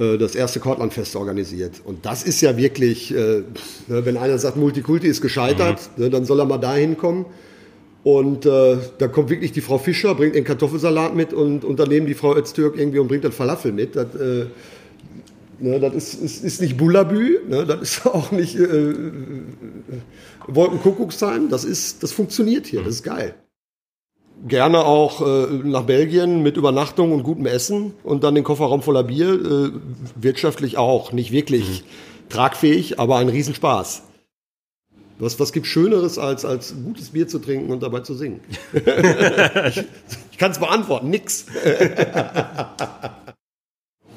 äh, das erste Kortlandfest organisiert. Und das ist ja wirklich, äh, ne, wenn einer sagt, Multikulti ist gescheitert, mhm. ne, dann soll er mal da hinkommen. Und äh, da kommt wirklich die Frau Fischer, bringt den Kartoffelsalat mit und, daneben die Frau Öztürk irgendwie und bringt das Falafel mit. Das, äh, ne, das ist, ist, ist nicht Bullabü, ne, das ist auch nicht äh, Wolkenkuckucksheim, das, ist, das funktioniert hier, das ist geil gerne auch äh, nach Belgien mit Übernachtung und gutem Essen und dann den Kofferraum voller Bier. Äh, wirtschaftlich auch nicht wirklich mhm. tragfähig, aber ein Riesenspaß. Was, was gibt Schöneres, als, als gutes Bier zu trinken und dabei zu singen? ich ich kann es beantworten, nix.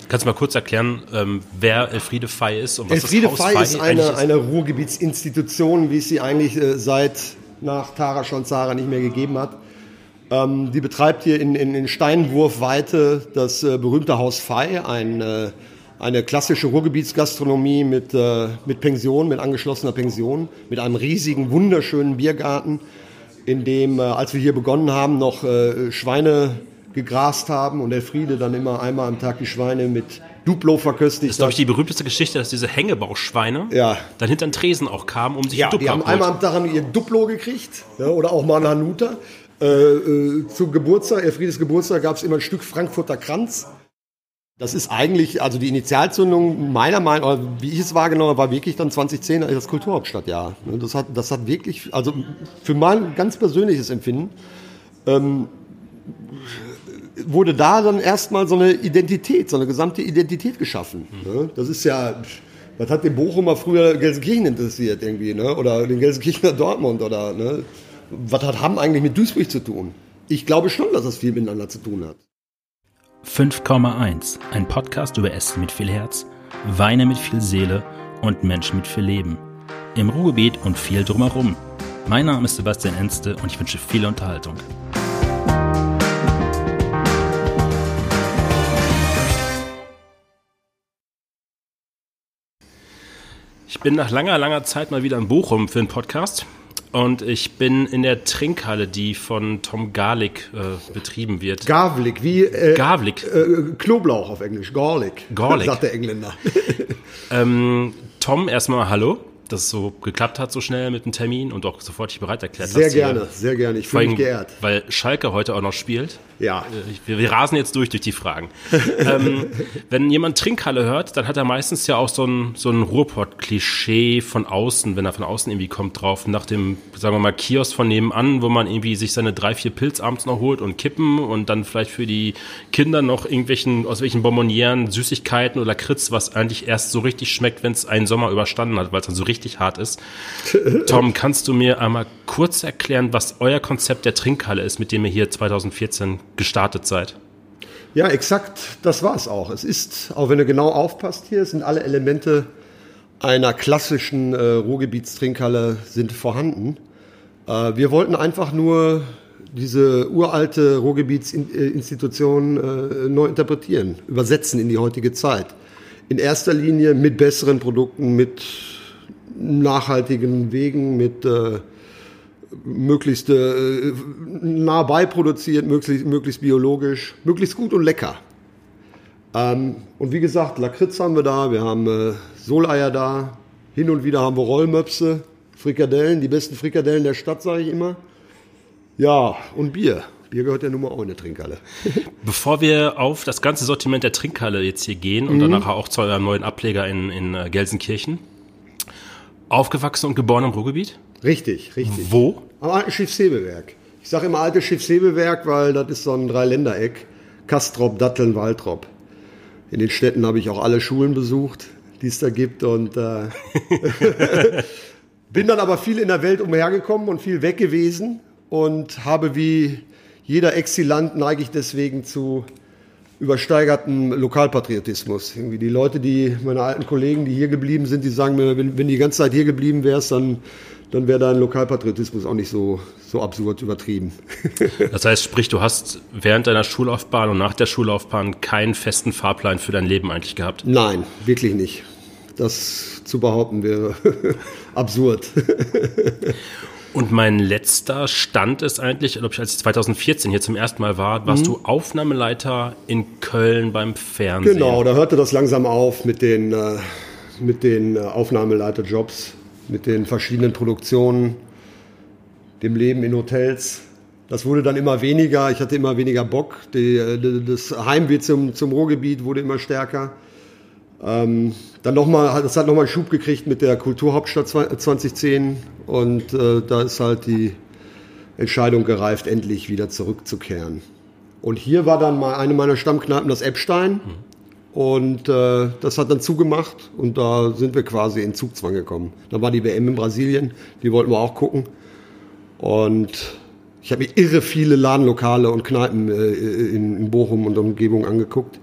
Kannst du mal kurz erklären, ähm, wer Elfriede Fey ist und was Elfriede das Haus Fey ist eine, ist? eine Ruhrgebietsinstitution, wie es sie eigentlich äh, seit nach Tara schon Zara nicht mehr gegeben hat. Ähm, die betreibt hier in, in, in Steinwurfweite das äh, berühmte Haus Fei, ein, äh, eine klassische Ruhrgebietsgastronomie mit, äh, mit Pension, mit angeschlossener Pension, mit einem riesigen, wunderschönen Biergarten, in dem, äh, als wir hier begonnen haben, noch äh, Schweine gegrast haben und Elfriede dann immer einmal am Tag die Schweine mit Duplo verköstigt. Das ist, glaube ich, die berühmteste Geschichte, dass diese Hängebauschweine ja. dann hinter den Tresen auch kamen, um sich ja, Duplo die haben einmal am Tag ihr Duplo gekriegt ja, oder auch mal einen Hanuta. Äh, äh, zu Geburtstag, Elfriedes Geburtstag, gab es immer ein Stück Frankfurter Kranz. Das ist eigentlich, also die Initialzündung meiner Meinung nach, wie ich es wahrgenommen habe, war wirklich dann 2010 das Kulturhauptstadtjahr. Ne, das hat, das hat wirklich, also für mein ganz persönliches Empfinden, ähm, wurde da dann erstmal so eine Identität, so eine gesamte Identität geschaffen. Ne? Das ist ja, was hat den Bochumer früher Gelsenkirchen interessiert irgendwie, ne? oder den Gelsenkirchener Dortmund oder, ne? Was hat Hamm eigentlich mit Duisburg zu tun? Ich glaube schon, dass das viel miteinander zu tun hat. 5,1, ein Podcast über Essen mit viel Herz, Weine mit viel Seele und Menschen mit viel Leben. Im Ruhrgebiet und viel drumherum. Mein Name ist Sebastian Enste und ich wünsche viel Unterhaltung. Ich bin nach langer, langer Zeit mal wieder in Bochum für einen Podcast. Und ich bin in der Trinkhalle, die von Tom Garlic äh, betrieben wird. Garlic, wie äh, Garlic. Äh, Knoblauch auf Englisch, Garlic. Garlic. Sagt der Engländer. ähm, Tom, erstmal Hallo dass es so geklappt hat so schnell mit dem Termin und auch sofort dich bereit erklärt sehr hast. Sehr gerne, sehr gerne. Ich fühle mich geehrt. Weil Schalke heute auch noch spielt. Ja. Äh, wir, wir rasen jetzt durch durch die Fragen. ähm, wenn jemand Trinkhalle hört, dann hat er meistens ja auch so ein, so ein Ruhrpott-Klischee von außen, wenn er von außen irgendwie kommt drauf, nach dem, sagen wir mal, Kiosk von nebenan, wo man irgendwie sich seine drei, vier Pilz abends noch holt und kippen und dann vielleicht für die Kinder noch irgendwelchen, aus welchen Bonbonieren, Süßigkeiten oder Kritz, was eigentlich erst so richtig schmeckt, wenn es einen Sommer überstanden hat, weil es dann so richtig richtig hart ist. Tom, kannst du mir einmal kurz erklären, was euer Konzept der Trinkhalle ist, mit dem ihr hier 2014 gestartet seid? Ja, exakt, das war es auch. Es ist, auch wenn du genau aufpasst hier, sind alle Elemente einer klassischen äh, Ruhrgebietstrinkhalle sind vorhanden. Äh, wir wollten einfach nur diese uralte Ruhrgebietsinstitution äh, neu interpretieren, übersetzen in die heutige Zeit. In erster Linie mit besseren Produkten, mit nachhaltigen Wegen, mit äh, möglichst äh, nah bei produziert, möglichst, möglichst biologisch, möglichst gut und lecker. Ähm, und wie gesagt, Lakritz haben wir da, wir haben äh, Soleier da, hin und wieder haben wir Rollmöpse, Frikadellen, die besten Frikadellen der Stadt, sage ich immer. Ja, und Bier. Bier gehört ja nun mal auch in eine Trinkhalle. Bevor wir auf das ganze Sortiment der Trinkhalle jetzt hier gehen und mhm. danach auch zu eurem neuen Ableger in, in Gelsenkirchen, Aufgewachsen und geboren im Ruhrgebiet? Richtig, richtig. Wo? Am alten Schiffshebewerk. Ich sage immer altes Schiffshebewerk, weil das ist so ein Dreiländereck. Kastrop, Datteln, Waltrop. In den Städten habe ich auch alle Schulen besucht, die es da gibt. Und äh, bin dann aber viel in der Welt umhergekommen und viel weg gewesen und habe wie jeder Exilant neige ich deswegen zu übersteigerten Lokalpatriotismus. Irgendwie die Leute, die, meine alten Kollegen, die hier geblieben sind, die sagen mir, wenn, wenn die ganze Zeit hier geblieben wärst, dann, dann wäre dein Lokalpatriotismus auch nicht so, so absurd übertrieben. Das heißt, sprich, du hast während deiner Schullaufbahn und nach der Schullaufbahn keinen festen Fahrplan für dein Leben eigentlich gehabt? Nein, wirklich nicht. Das zu behaupten wäre absurd. Und mein letzter Stand ist eigentlich, glaube ich, als ich 2014 hier zum ersten Mal war, warst mhm. du Aufnahmeleiter in Köln beim Fernsehen. Genau, da hörte das langsam auf mit den, äh, mit den äh, Aufnahmeleiterjobs, mit den verschiedenen Produktionen, dem Leben in Hotels. Das wurde dann immer weniger, ich hatte immer weniger Bock. Die, äh, das Heimweh zum, zum Ruhrgebiet wurde immer stärker. Ähm, dann nochmal, das hat nochmal einen Schub gekriegt mit der Kulturhauptstadt 2010 und äh, da ist halt die Entscheidung gereift, endlich wieder zurückzukehren. Und hier war dann mal eine meiner Stammkneipen, das Epstein. Und äh, das hat dann zugemacht und da sind wir quasi in Zugzwang gekommen. Da war die WM in Brasilien, die wollten wir auch gucken. Und ich habe mir irre viele Ladenlokale und Kneipen äh, in, in Bochum und Umgebung angeguckt.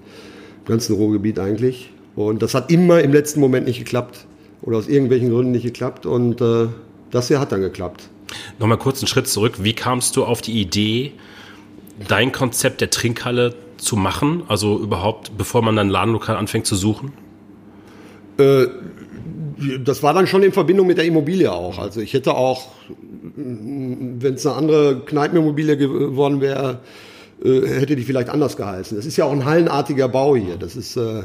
Im ganzen Ruhrgebiet eigentlich. Und das hat immer im letzten Moment nicht geklappt. Oder aus irgendwelchen Gründen nicht geklappt. Und äh, das hier hat dann geklappt. Nochmal kurz einen Schritt zurück. Wie kamst du auf die Idee, dein Konzept der Trinkhalle zu machen? Also überhaupt, bevor man dann Ladenlokal anfängt zu suchen? Äh, das war dann schon in Verbindung mit der Immobilie auch. Also ich hätte auch, wenn es eine andere Kneipenimmobilie geworden wäre, äh, hätte die vielleicht anders geheißen. Das ist ja auch ein hallenartiger Bau hier. Das ist äh, äh,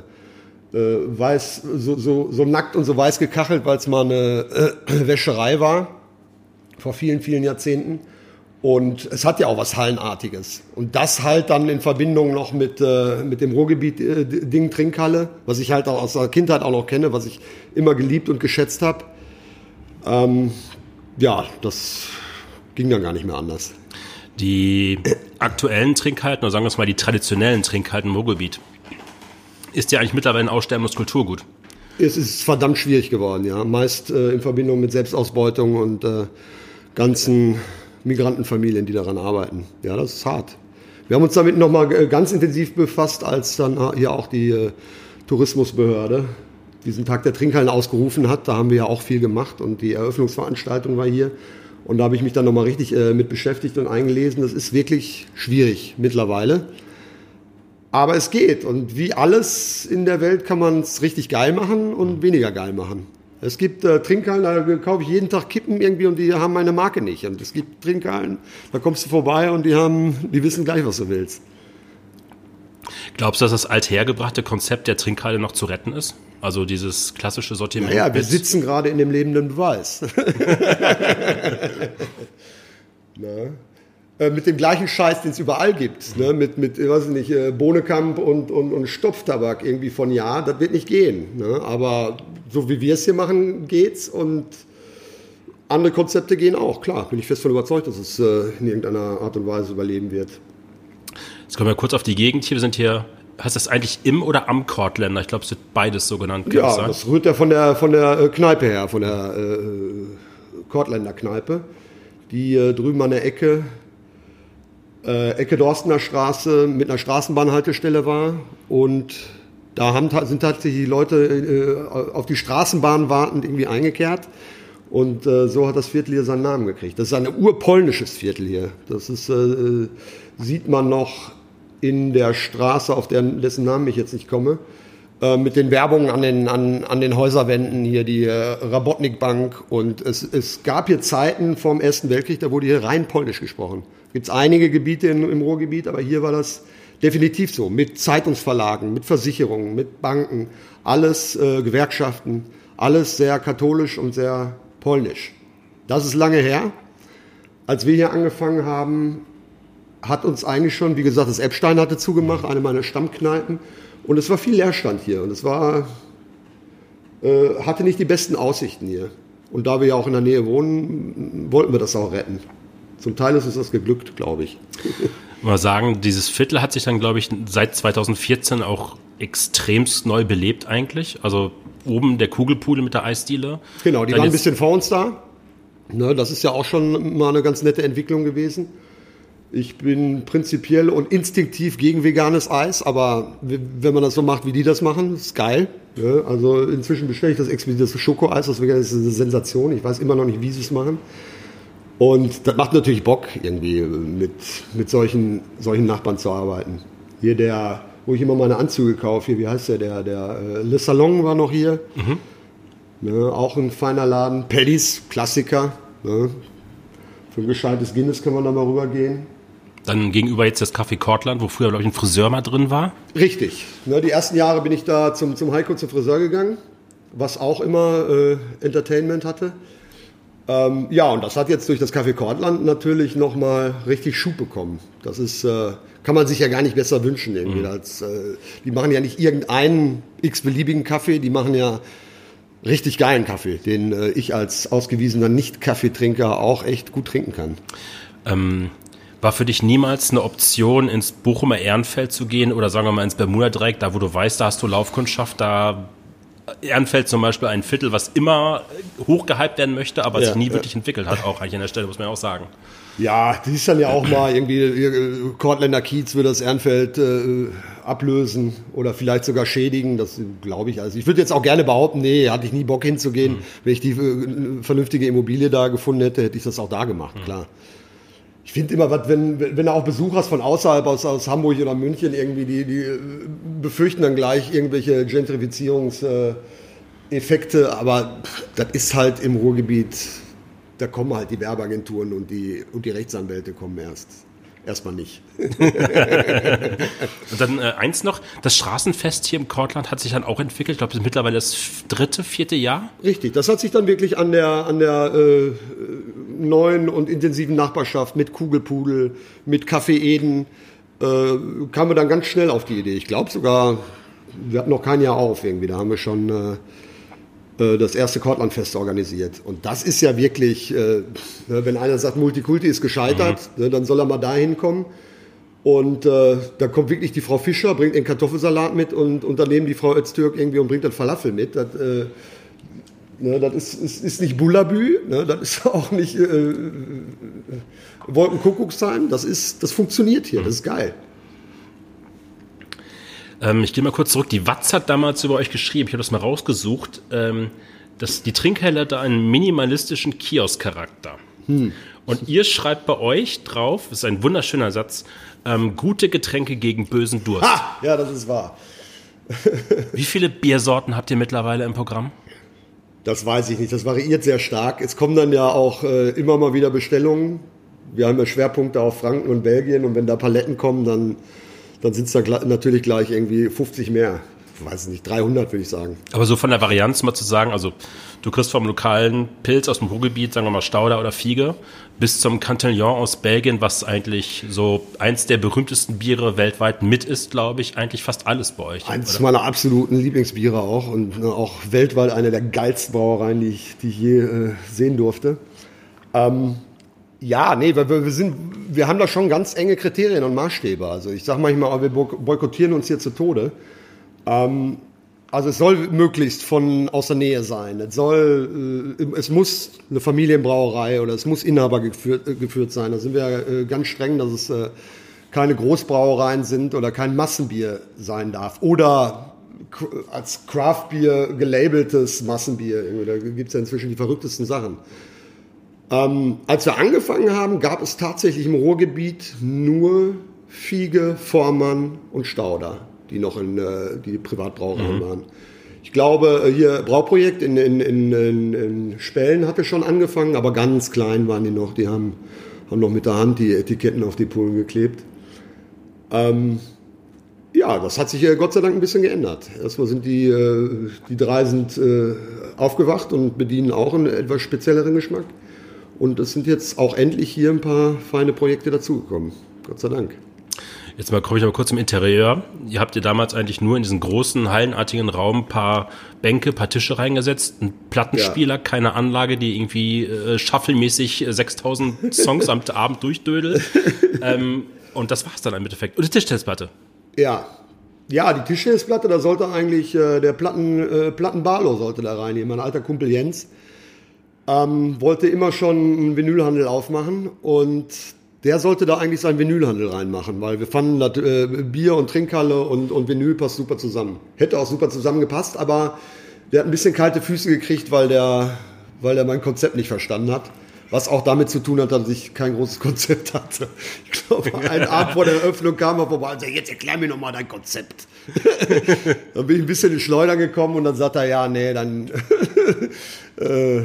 weiß, so, so, so nackt und so weiß gekachelt, weil es mal eine äh, Wäscherei war, vor vielen, vielen Jahrzehnten. Und es hat ja auch was Hallenartiges. Und das halt dann in Verbindung noch mit, äh, mit dem Ruhrgebiet-Ding äh, Trinkhalle, was ich halt auch aus der Kindheit auch noch kenne, was ich immer geliebt und geschätzt habe. Ähm, ja, das ging dann gar nicht mehr anders. Die aktuellen Trinkhalten, oder sagen wir es mal die traditionellen Trinkhalten im Ruhrgebiet, ist ja eigentlich mittlerweile ein aussterbendes Kulturgut. Es ist verdammt schwierig geworden, ja. Meist äh, in Verbindung mit Selbstausbeutung und äh, ganzen Migrantenfamilien, die daran arbeiten. Ja, das ist hart. Wir haben uns damit nochmal äh, ganz intensiv befasst, als dann hier auch die äh, Tourismusbehörde diesen Tag der Trinkhallen ausgerufen hat. Da haben wir ja auch viel gemacht und die Eröffnungsveranstaltung war hier. Und da habe ich mich dann nochmal richtig äh, mit beschäftigt und eingelesen. Das ist wirklich schwierig mittlerweile. Aber es geht. Und wie alles in der Welt kann man es richtig geil machen und weniger geil machen. Es gibt äh, Trinkhallen, da kaufe ich jeden Tag Kippen irgendwie und die haben meine Marke nicht. Und es gibt Trinkhallen, da kommst du vorbei und die haben, die wissen gleich, was du willst. Glaubst du, dass das althergebrachte Konzept der Trinkhalle noch zu retten ist? Also dieses klassische Sortiment? Ja, naja, wir sitzen gerade in dem lebenden Beweis. Na? Äh, mit dem gleichen Scheiß, den es überall gibt, ne? mit, mit weiß ich nicht, äh, Bohnekamp und, und, und Stopftabak irgendwie von ja, das wird nicht gehen. Ne? Aber so wie wir es hier machen, geht's und andere Konzepte gehen auch, klar, bin ich fest von überzeugt, dass es äh, in irgendeiner Art und Weise überleben wird. Jetzt kommen wir kurz auf die Gegend hier. Wir sind hier, heißt das eigentlich im oder am Kortländer? Ich glaube, es wird beides so genannt. Ja, das rührt ja von der, von der Kneipe her, von der äh, Kortländer Kneipe. Die äh, drüben an der Ecke, äh, Ecke Dorstener Straße mit einer Straßenbahnhaltestelle war und da haben, sind tatsächlich die Leute äh, auf die Straßenbahn wartend irgendwie eingekehrt. Und äh, so hat das Viertel hier seinen Namen gekriegt. Das ist ein urpolnisches Viertel hier. Das ist, äh, sieht man noch in der Straße, auf deren, dessen Namen ich jetzt nicht komme, äh, mit den Werbungen an den, an, an den Häuserwänden hier, die äh, Rabotnik. Und es, es gab hier Zeiten vom Ersten Weltkrieg, da wurde hier rein polnisch gesprochen gibt es einige Gebiete in, im Ruhrgebiet, aber hier war das definitiv so. Mit Zeitungsverlagen, mit Versicherungen, mit Banken, alles äh, Gewerkschaften, alles sehr katholisch und sehr polnisch. Das ist lange her. Als wir hier angefangen haben, hat uns eigentlich schon, wie gesagt, das Epstein hatte zugemacht, eine meiner Stammkneipen. Und es war viel Leerstand hier. Und es war, äh, hatte nicht die besten Aussichten hier. Und da wir ja auch in der Nähe wohnen, wollten wir das auch retten zum Teil ist uns das geglückt, glaube ich. Mal sagen, dieses Viertel hat sich dann, glaube ich, seit 2014 auch extremst neu belebt eigentlich. Also oben der Kugelpudel mit der Eisdiele. Genau, die dann waren ein bisschen vor uns da. Ne, das ist ja auch schon mal eine ganz nette Entwicklung gewesen. Ich bin prinzipiell und instinktiv gegen veganes Eis, aber wenn man das so macht, wie die das machen, ist geil. Ja, also inzwischen bestelle ich das explizite Schokoeis, das ist eine Sensation. Ich weiß immer noch nicht, wie sie es machen. Und das macht natürlich Bock, irgendwie mit, mit solchen, solchen Nachbarn zu arbeiten. Hier der, wo ich immer meine Anzüge kaufe, hier, wie heißt der, der, der äh, Le Salon war noch hier. Mhm. Ne, auch ein feiner Laden. Paddy's, Klassiker. Ne. Für ein gescheites Guinness können wir da mal rübergehen. Dann gegenüber jetzt das Café Cortland, wo früher, glaube ich, ein Friseur mal drin war. Richtig. Ne, die ersten Jahre bin ich da zum, zum Heiko zum Friseur gegangen, was auch immer äh, Entertainment hatte. Ähm, ja, und das hat jetzt durch das Café Cortland natürlich nochmal richtig Schub bekommen. Das ist, äh, kann man sich ja gar nicht besser wünschen irgendwie. Mhm. Als, äh, die machen ja nicht irgendeinen x-beliebigen Kaffee, die machen ja richtig geilen Kaffee, den äh, ich als ausgewiesener Nicht-Kaffeetrinker auch echt gut trinken kann. Ähm, war für dich niemals eine Option, ins Bochumer Ehrenfeld zu gehen oder sagen wir mal ins Bermuda-Dreieck, da wo du weißt, da hast du Laufkundschaft, da Ehrenfeld zum Beispiel ein Viertel, was immer hochgehypt werden möchte, aber ja, sich nie ja. wirklich entwickelt hat, auch eigentlich an der Stelle, muss man ja auch sagen. Ja, die ist dann ja auch mal irgendwie, Kortländer Kiez würde das Ehrenfeld äh, ablösen oder vielleicht sogar schädigen, das glaube ich. Also ich würde jetzt auch gerne behaupten, nee, hatte ich nie Bock hinzugehen. Mhm. Wenn ich die äh, vernünftige Immobilie da gefunden hätte, hätte ich das auch da gemacht, mhm. klar finde immer, wenn, wenn du auch Besuch hast von außerhalb, aus, aus Hamburg oder München, irgendwie, die, die befürchten dann gleich irgendwelche Gentrifizierungseffekte, aber das ist halt im Ruhrgebiet, da kommen halt die Werbeagenturen und die, und die Rechtsanwälte kommen erst erstmal nicht. und dann äh, eins noch, das Straßenfest hier im Kortland hat sich dann auch entwickelt. Ich glaube, das ist mittlerweile das dritte, vierte Jahr. Richtig, das hat sich dann wirklich an der, an der äh, neuen und intensiven Nachbarschaft mit Kugelpudel, mit Café Eden, äh, kamen wir dann ganz schnell auf die Idee. Ich glaube sogar, wir hatten noch kein Jahr auf irgendwie, da haben wir schon äh, das erste Kortlandfest organisiert. Und das ist ja wirklich, äh, ne, wenn einer sagt, Multikulti ist gescheitert, mhm. Ne, dann soll er mal dahin kommen. Und äh, da kommt wirklich die Frau Fischer, bringt den Kartoffelsalat mit und, und daneben die Frau Öztürk irgendwie und bringt dann Falafel mit. Das, äh, ne, das ist, ist, ist nicht Bullabü, ne, das ist auch nicht äh, Wolkenkuckucksheim, das, ist, das funktioniert hier, das ist geil. Ähm, ich gehe mal kurz zurück. Die Watz hat damals über euch geschrieben, ich habe das mal rausgesucht, ähm, dass die Trinkhelle hat einen minimalistischen Kiosk-Charakter. Hm. Und ihr schreibt bei euch drauf, das ist ein wunderschöner Satz, ähm, gute Getränke gegen bösen Durst. Ha! Ja, das ist wahr. Wie viele Biersorten habt ihr mittlerweile im Programm? Das weiß ich nicht. Das variiert sehr stark. Es kommen dann ja auch äh, immer mal wieder Bestellungen. Wir haben ja Schwerpunkte auf Franken und Belgien und wenn da Paletten kommen, dann dann sind es da natürlich gleich irgendwie 50 mehr. Ich weiß nicht, 300 würde ich sagen. Aber so von der Varianz mal zu sagen, also du kriegst vom lokalen Pilz aus dem Ruhrgebiet, sagen wir mal Stauder oder Fiege, bis zum Cantillon aus Belgien, was eigentlich so eins der berühmtesten Biere weltweit mit ist, glaube ich, eigentlich fast alles bei euch. Eins oder? meiner absoluten Lieblingsbiere auch und ne, auch weltweit eine der geilsten Brauereien, die ich, die ich je äh, sehen durfte. Ähm, ja, nee, wir, wir, sind, wir haben da schon ganz enge Kriterien und Maßstäbe. Also ich sage manchmal, wir boykottieren uns hier zu Tode. Ähm, also es soll möglichst von aus der Nähe sein. Es soll, äh, es muss eine Familienbrauerei oder es muss Inhaber geführt, äh, geführt sein. Da sind wir äh, ganz streng, dass es äh, keine Großbrauereien sind oder kein Massenbier sein darf. Oder als Craftbier gelabeltes Massenbier. Da gibt es ja inzwischen die verrücktesten Sachen. Ähm, als wir angefangen haben, gab es tatsächlich im Ruhrgebiet nur Fiege, Vormann und Stauder, die noch in äh, die Privatbrauereien mhm. waren. Ich glaube, äh, hier Brauprojekt in, in, in, in, Spellen hatte schon angefangen, aber ganz klein waren die noch. Die haben, haben noch mit der Hand die Etiketten auf die Pullen geklebt. Ähm, ja, das hat sich äh, Gott sei Dank ein bisschen geändert. Erstmal sind die, äh, die drei sind äh, aufgewacht und bedienen auch einen etwas spezielleren Geschmack. Und es sind jetzt auch endlich hier ein paar feine Projekte dazugekommen. Gott sei Dank. Jetzt mal komme ich aber kurz im Interieur. Ihr habt ihr damals eigentlich nur in diesen großen hallenartigen Raum ein paar Bänke, ein paar Tische reingesetzt, ein Plattenspieler, ja. keine Anlage, die irgendwie äh, shufflemäßig 6000 Songs am Abend durchdödelt. ähm, und das war's dann im Endeffekt. Und die Tischtennisplatte. Ja. Ja, die Tischtennisplatte, da sollte eigentlich äh, der Platten, äh, Plattenbarlo sollte da rein. Mein alter Kumpel Jens ähm, wollte immer schon einen Vinylhandel aufmachen und der sollte da eigentlich seinen Vinylhandel reinmachen, weil wir fanden, dass äh, Bier und Trinkhalle und, und Vinyl passt super zusammen. Hätte auch super zusammengepasst, aber der hat ein bisschen kalte Füße gekriegt, weil der, weil der mein Konzept nicht verstanden hat. Was auch damit zu tun hat, dass ich kein großes Konzept hatte. Ich glaube, ein Abend vor der Eröffnung kam er vorbei und sagte, jetzt erklär mir nochmal dein Konzept. dann bin ich ein bisschen in Schleudern gekommen und dann sagt er, ja, nee, dann äh,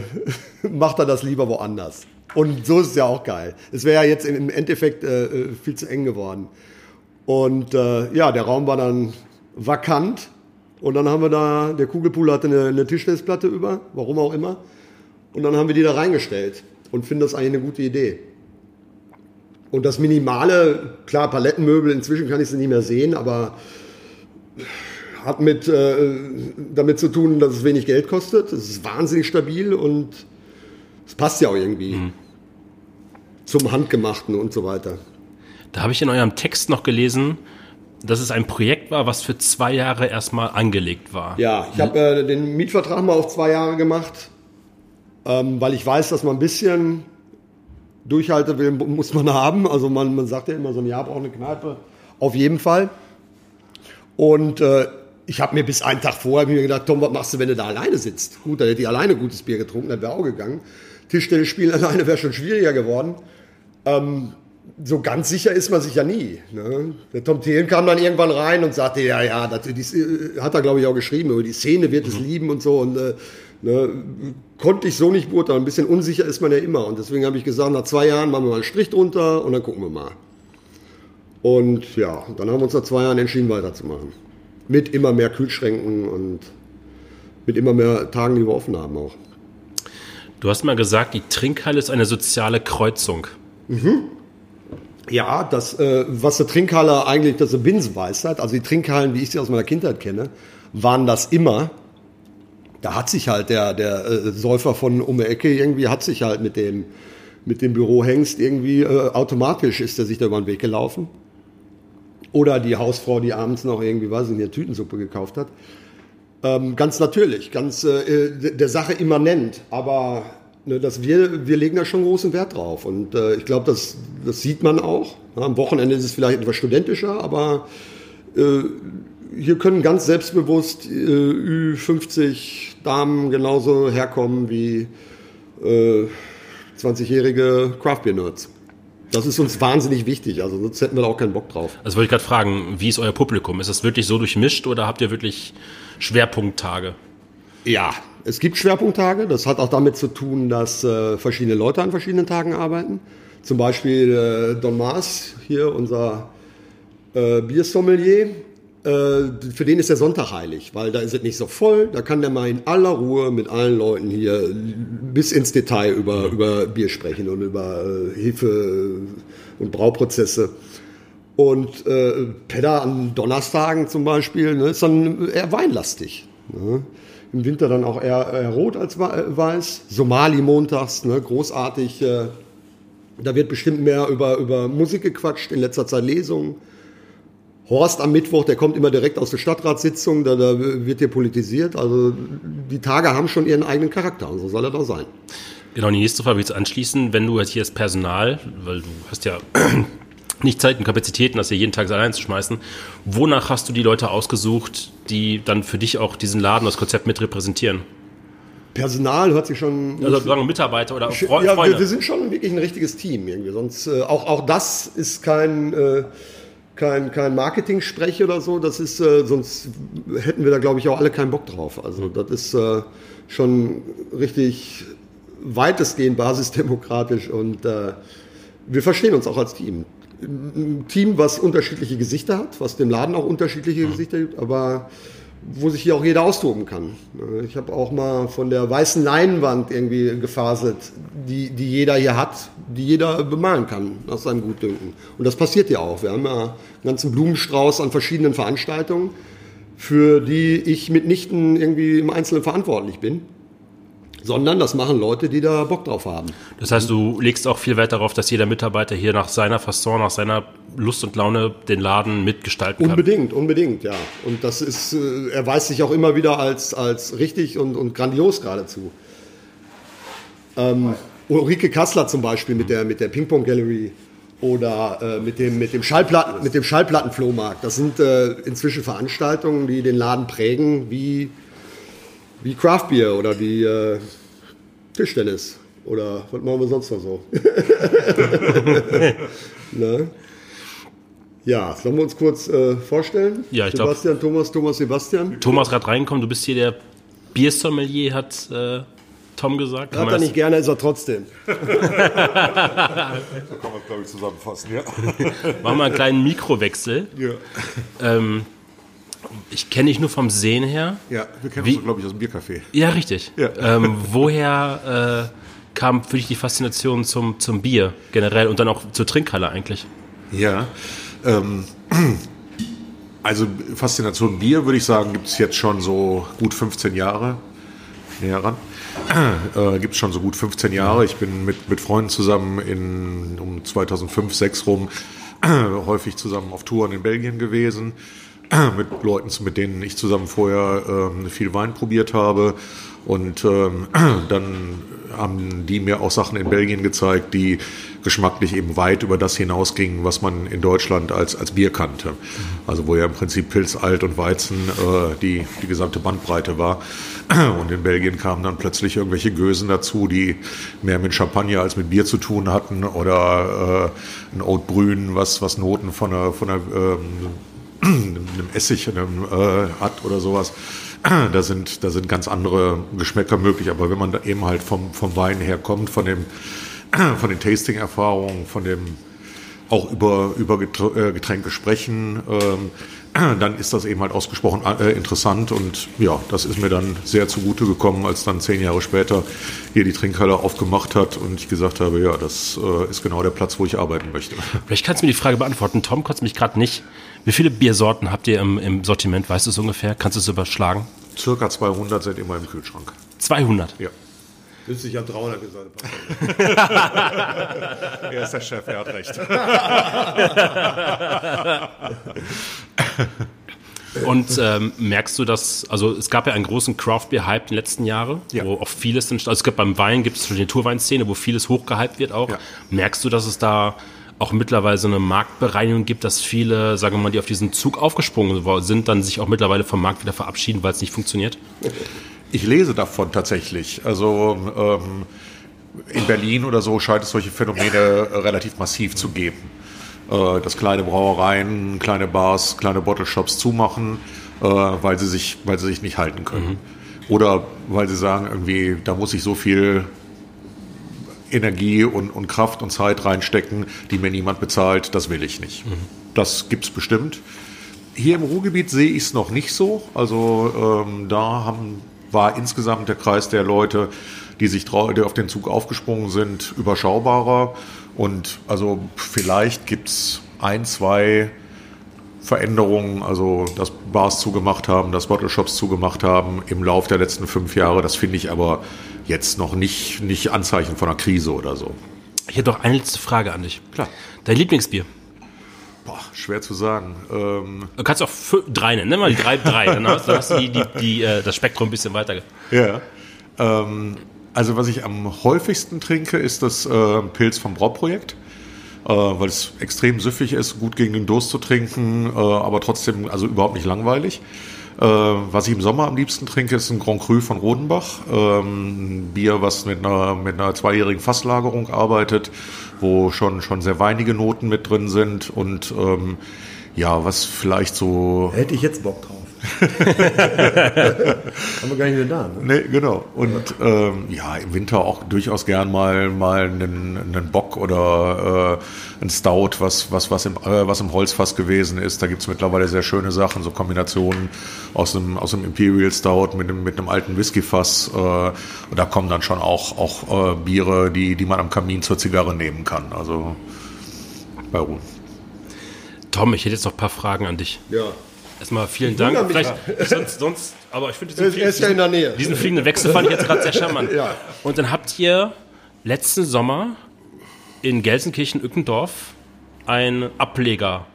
macht er das lieber woanders. Und so ist es ja auch geil. Es wäre ja jetzt im Endeffekt äh, äh, viel zu eng geworden. Und äh, ja, der Raum war dann vakant. Und dann haben wir da, der Kugelpool hatte eine, eine Tischtennisplatte über, warum auch immer. Und dann haben wir die da reingestellt und finden das eigentlich eine gute Idee. Und das Minimale, klar, Palettenmöbel, inzwischen kann ich sie nicht mehr sehen, aber hat mit, äh, damit zu tun, dass es wenig Geld kostet. Es ist wahnsinnig stabil und es passt ja auch irgendwie mhm. zum Handgemachten und so weiter. Da habe ich in eurem Text noch gelesen, dass es ein Projekt war, was für zwei Jahre erstmal angelegt war. Ja, ich habe äh, den Mietvertrag mal auf zwei Jahre gemacht, ähm, weil ich weiß, dass man ein bisschen Durchhalte will, muss man haben. Also man, man sagt ja immer, so ein Jahr braucht eine Kneipe. Auf jeden Fall. Und äh, ich habe mir bis einen Tag vorher mir gedacht, Tom, was machst du, wenn du da alleine sitzt? Gut, dann hätte ich alleine gutes Bier getrunken, dann wäre auch gegangen. Tischtennis spielen alleine wäre schon schwieriger geworden. Ähm, so ganz sicher ist man sich ja nie. Ne? Der Tom Thelen kam dann irgendwann rein und sagte, ja, ja, das, die, äh, hat er, glaube ich, auch geschrieben, über die Szene wird es lieben und so. Und äh, ne, konnte ich so nicht beurteilen. Ein bisschen unsicher ist man ja immer. Und deswegen habe ich gesagt, nach zwei Jahren machen wir mal einen Strich drunter und dann gucken wir mal. Und ja, dann haben wir uns nach zwei Jahren entschieden, weiterzumachen. Mit immer mehr Kühlschränken und mit immer mehr Tagen, die wir offen haben auch. Du hast mal gesagt, die Trinkhalle ist eine soziale Kreuzung. Mhm. Ja, das, äh, was der Trinkhalle eigentlich, das ist eine Binsenweisheit. Also die Trinkhallen, wie ich sie aus meiner Kindheit kenne, waren das immer. Da hat sich halt der, der äh, Säufer von um die Ecke irgendwie, hat sich halt mit dem, mit dem Bürohengst irgendwie, äh, automatisch ist er sich da über den Weg gelaufen. Oder die Hausfrau, die abends noch irgendwie, ich nicht, eine Tütensuppe gekauft hat. Ähm, ganz natürlich, ganz äh, der Sache immanent. Aber ne, dass wir, wir legen da schon großen Wert drauf. Und äh, ich glaube, das, das sieht man auch. Am Wochenende ist es vielleicht etwas studentischer, aber äh, hier können ganz selbstbewusst äh, Ü50 Damen genauso herkommen wie äh, 20-jährige Craftbeer-Nerds. Das ist uns wahnsinnig wichtig, also sonst hätten wir da auch keinen Bock drauf. Also wollte ich gerade fragen, wie ist euer Publikum? Ist das wirklich so durchmischt oder habt ihr wirklich Schwerpunkttage? Ja, es gibt Schwerpunkttage. Das hat auch damit zu tun, dass äh, verschiedene Leute an verschiedenen Tagen arbeiten. Zum Beispiel äh, Don Maas, hier unser äh, Biersommelier, für den ist der Sonntag heilig, weil da ist es nicht so voll. Da kann der mal in aller Ruhe mit allen Leuten hier bis ins Detail über, über Bier sprechen und über äh, Hefe und Brauprozesse. Und äh, Pedda an Donnerstagen zum Beispiel ne, ist dann eher weinlastig. Ne? Im Winter dann auch eher, eher rot als weiß. Somali montags, ne, großartig. Äh, da wird bestimmt mehr über, über Musik gequatscht, in letzter Zeit Lesungen. Horst am Mittwoch, der kommt immer direkt aus der Stadtratssitzung, da, da wird hier politisiert. Also die Tage haben schon ihren eigenen Charakter und so soll er doch sein. Genau, die nächste Frage will ich anschließen. Wenn du jetzt hier das Personal, weil du hast ja nicht Zeit und Kapazitäten, das hier jeden Tag allein zu schmeißen, wonach hast du die Leute ausgesucht, die dann für dich auch diesen Laden, das Konzept mit repräsentieren? Personal hört sich schon. Also sagen Mitarbeiter oder Freunde. Ja, wir, wir, sind schon wirklich ein richtiges Team irgendwie. Sonst äh, auch, auch das ist kein. Äh, kein, kein Marketing-Sprech oder so. Das ist, äh, sonst hätten wir da, glaube ich, auch alle keinen Bock drauf. Also das ist äh, schon richtig weitestgehend basisdemokratisch und äh, wir verstehen uns auch als Team. Ein Team, was unterschiedliche Gesichter hat, was dem Laden auch unterschiedliche Gesichter gibt, aber wo sich hier auch jeder austoben kann. Ich habe auch mal von der weißen Leinwand irgendwie gefaselt, die, die jeder hier hat, die jeder bemalen kann, nach seinem Gutdünken. Und das passiert ja auch. Wir haben ja einen ganzen Blumenstrauß an verschiedenen Veranstaltungen, für die ich mitnichten irgendwie im Einzelnen verantwortlich bin sondern das machen Leute, die da Bock drauf haben. Das heißt, du legst auch viel Wert darauf, dass jeder Mitarbeiter hier nach seiner Fasson, nach seiner Lust und Laune den Laden mitgestalten kann. Unbedingt, unbedingt, ja. Und das ist, äh, er weiß sich auch immer wieder als, als richtig und, und grandios geradezu. Ähm, Ulrike Kassler zum Beispiel mit der, mit der Ping-Pong Gallery oder äh, mit dem, mit dem, Schallplatten, mit dem Schallplattenflohmarkt. Das sind äh, inzwischen Veranstaltungen, die den Laden prägen, wie wie Craft Beer oder wie äh, Tischtennis oder was machen wir sonst noch so? ne? Ja, sollen wir uns kurz äh, vorstellen? Ja, ich Sebastian, glaub, Thomas, Thomas, Sebastian. Thomas gerade reinkommen, du bist hier der Biersommelier, hat äh, Tom gesagt. Hat er nicht gerne, ist er trotzdem. so kann man glaube ich, zusammenfassen, ja. Machen wir einen kleinen Mikrowechsel. Ja. Ähm, ich kenne dich nur vom Sehen her. Ja, wir kennen uns, glaube ich, aus dem Biercafé. Ja, richtig. Ja. Ähm, woher äh, kam für dich die Faszination zum, zum Bier generell und dann auch zur Trinkhalle eigentlich? Ja, ähm, also Faszination Bier, würde ich sagen, gibt es jetzt schon so gut 15 Jahre. Näher ran. Äh, gibt es schon so gut 15 Jahre. Ich bin mit, mit Freunden zusammen in, um 2005, 2006 rum häufig zusammen auf Touren in Belgien gewesen mit Leuten, mit denen ich zusammen vorher ähm, viel Wein probiert habe. Und ähm, dann haben die mir auch Sachen in Belgien gezeigt, die geschmacklich eben weit über das hinausgingen, was man in Deutschland als, als Bier kannte. Also wo ja im Prinzip Pilz, Alt und Weizen äh, die, die gesamte Bandbreite war. Und in Belgien kamen dann plötzlich irgendwelche Gösen dazu, die mehr mit Champagner als mit Bier zu tun hatten oder äh, ein Haute Brün, was, was Noten von einer, von einer ähm, einem Essig einem, äh, hat oder sowas. Da sind, da sind ganz andere Geschmäcker möglich. Aber wenn man da eben halt vom, vom Wein her kommt, von, dem, von den Tasting-Erfahrungen, von dem auch über, über äh, Getränke sprechen, ähm, dann ist das eben halt ausgesprochen äh, interessant und ja, das ist mir dann sehr zugute gekommen, als dann zehn Jahre später hier die Trinkhalle aufgemacht hat und ich gesagt habe, ja, das äh, ist genau der Platz, wo ich arbeiten möchte. Vielleicht kannst du mir die Frage beantworten. Tom konnte mich gerade nicht. Wie viele Biersorten habt ihr im, im Sortiment? Weißt du es ungefähr? Kannst du es überschlagen? Circa 200 sind immer im Kühlschrank. 200? Ja. Ich an 300 gesagt er ist der Chef, er hat recht. Und ähm, merkst du das, also es gab ja einen großen Craft Beer Hype in den letzten Jahren, ja. wo auch vieles, also es gibt beim Wein gibt es schon die Naturweinszene, wo vieles hochgehypt wird auch. Ja. Merkst du, dass es da auch mittlerweile so eine Marktbereinigung gibt, dass viele, sagen wir mal, die auf diesen Zug aufgesprungen sind, dann sich auch mittlerweile vom Markt wieder verabschieden, weil es nicht funktioniert? Ich lese davon tatsächlich. Also ähm, in Berlin oder so scheint es solche Phänomene relativ massiv zu geben. Äh, dass kleine Brauereien, kleine Bars, kleine Bottleshops zumachen, äh, weil, sie sich, weil sie sich nicht halten können. Mhm. Oder weil sie sagen, irgendwie, da muss ich so viel Energie und, und Kraft und Zeit reinstecken, die mir niemand bezahlt, das will ich nicht. Mhm. Das gibt es bestimmt. Hier im Ruhrgebiet sehe ich es noch nicht so. Also ähm, da haben war insgesamt der Kreis der Leute, die sich die auf den Zug aufgesprungen sind, überschaubarer. Und also vielleicht gibt es ein, zwei Veränderungen, also dass Bars zugemacht haben, dass Bottle Shops zugemacht haben im Lauf der letzten fünf Jahre. Das finde ich aber jetzt noch nicht, nicht Anzeichen von einer Krise oder so. Ich hätte doch eine letzte Frage an dich. Klar. Dein Lieblingsbier? Boah, schwer zu sagen. Ähm du kannst auch drei nennen, nimm mal die drei, drei, dann hast, dann hast du die, die, die, äh, das Spektrum ein bisschen weiter. Ja. Ähm, also was ich am häufigsten trinke, ist das äh, Pilz vom Brauprojekt, äh, weil es extrem süffig ist, gut gegen den Durst zu trinken, äh, aber trotzdem also überhaupt nicht langweilig. Äh, was ich im Sommer am liebsten trinke, ist ein Grand Cru von Rodenbach. Ähm, ein Bier, was mit einer, mit einer zweijährigen Fasslagerung arbeitet, wo schon, schon sehr weinige Noten mit drin sind und ähm, ja, was vielleicht so. Hätte ich jetzt Bock drauf. Haben wir gar nicht mehr da. Ne? Nee, genau. Und ja. Ähm, ja, im Winter auch durchaus gern mal, mal einen, einen Bock oder äh, ein Stout, was, was, was, im, äh, was im Holzfass gewesen ist. Da gibt es mittlerweile sehr schöne Sachen, so Kombinationen aus einem, aus einem Imperial Stout mit einem, mit einem alten Whiskyfass. Äh, und da kommen dann schon auch, auch äh, Biere, die, die man am Kamin zur Zigarre nehmen kann. Also bei Ruhm. Tom, ich hätte jetzt noch ein paar Fragen an dich. Ja. Erstmal vielen Dank. Vielleicht, sonst, sonst, aber ich finde diesen, ist ja in der Nähe. diesen fliegenden Wechsel fand ich jetzt gerade sehr charmant. Ja. Und dann habt ihr letzten Sommer in Gelsenkirchen-Ückendorf ein Ableger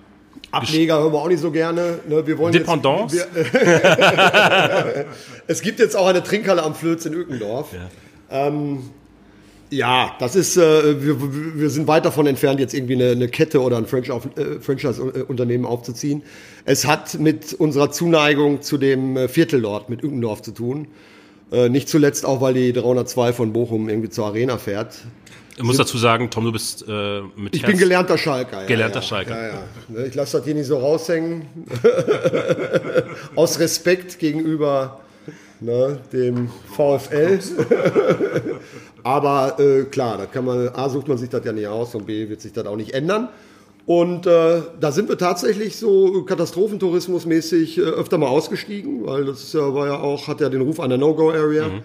Ableger hören wir auch nicht so gerne. Ne? Wir wollen Dependance? Jetzt, wir, es gibt jetzt auch eine Trinkhalle am Flöz in Ückendorf. Ja. Ähm, ja, das ist, äh, wir, wir sind weit davon entfernt, jetzt irgendwie eine, eine Kette oder ein äh, Franchise-Unternehmen aufzuziehen. Es hat mit unserer Zuneigung zu dem äh, Viertellord, mit Ückendorf zu tun. Äh, nicht zuletzt auch, weil die 302 von Bochum irgendwie zur Arena fährt. Ich muss dazu sagen, Tom, du bist äh, mit Ich Herz bin gelernter Schalker. Ja, gelernter ja, Schalker. Ja. Ne, ich lasse das hier nicht so raushängen. Aus Respekt gegenüber ne, dem VfL. Aber äh, klar, da kann man, A, sucht man sich das ja nicht aus und B, wird sich das auch nicht ändern. Und äh, da sind wir tatsächlich so Katastrophentourismusmäßig äh, öfter mal ausgestiegen, weil das ja, war ja auch, hat ja den Ruf einer No-Go-Area. Mhm.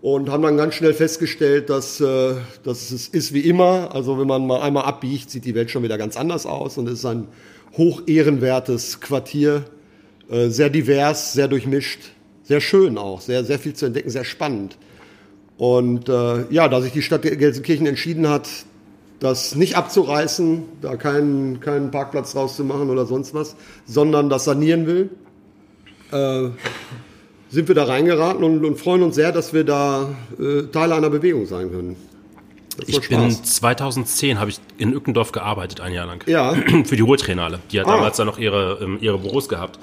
Und haben dann ganz schnell festgestellt, dass, äh, dass es ist wie immer. Also wenn man mal einmal abbiegt, sieht die Welt schon wieder ganz anders aus. Und es ist ein hoch ehrenwertes Quartier, äh, sehr divers, sehr durchmischt, sehr schön auch, sehr, sehr viel zu entdecken, sehr spannend. Und äh, ja, da sich die Stadt Gelsenkirchen entschieden hat, das nicht abzureißen, da keinen, keinen Parkplatz draus zu machen oder sonst was, sondern das sanieren will, äh, sind wir da reingeraten und, und, freuen uns sehr, dass wir da äh, Teil einer Bewegung sein können. Ich bin 2010 habe ich in Ückendorf gearbeitet, ein Jahr lang. Ja. Für die Ruhrtrainale. Die hat ah. damals dann noch ihre, ähm, ihre Büros gehabt.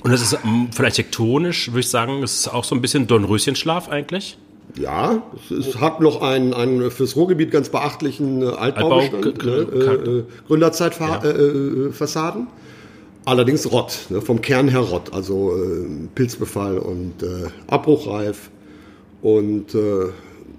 Und das ist ähm, von architektonisch, würde ich sagen, es ist auch so ein bisschen Dornröschenschlaf eigentlich. Ja, es, es, hat noch einen, einen fürs Ruhrgebiet ganz beachtlichen Altbaubestand, Altbau, äh, Gründerzeitfassaden. Ja. Allerdings Rott, ne, vom Kern her Rott, also äh, Pilzbefall und äh, abbruchreif. Und äh,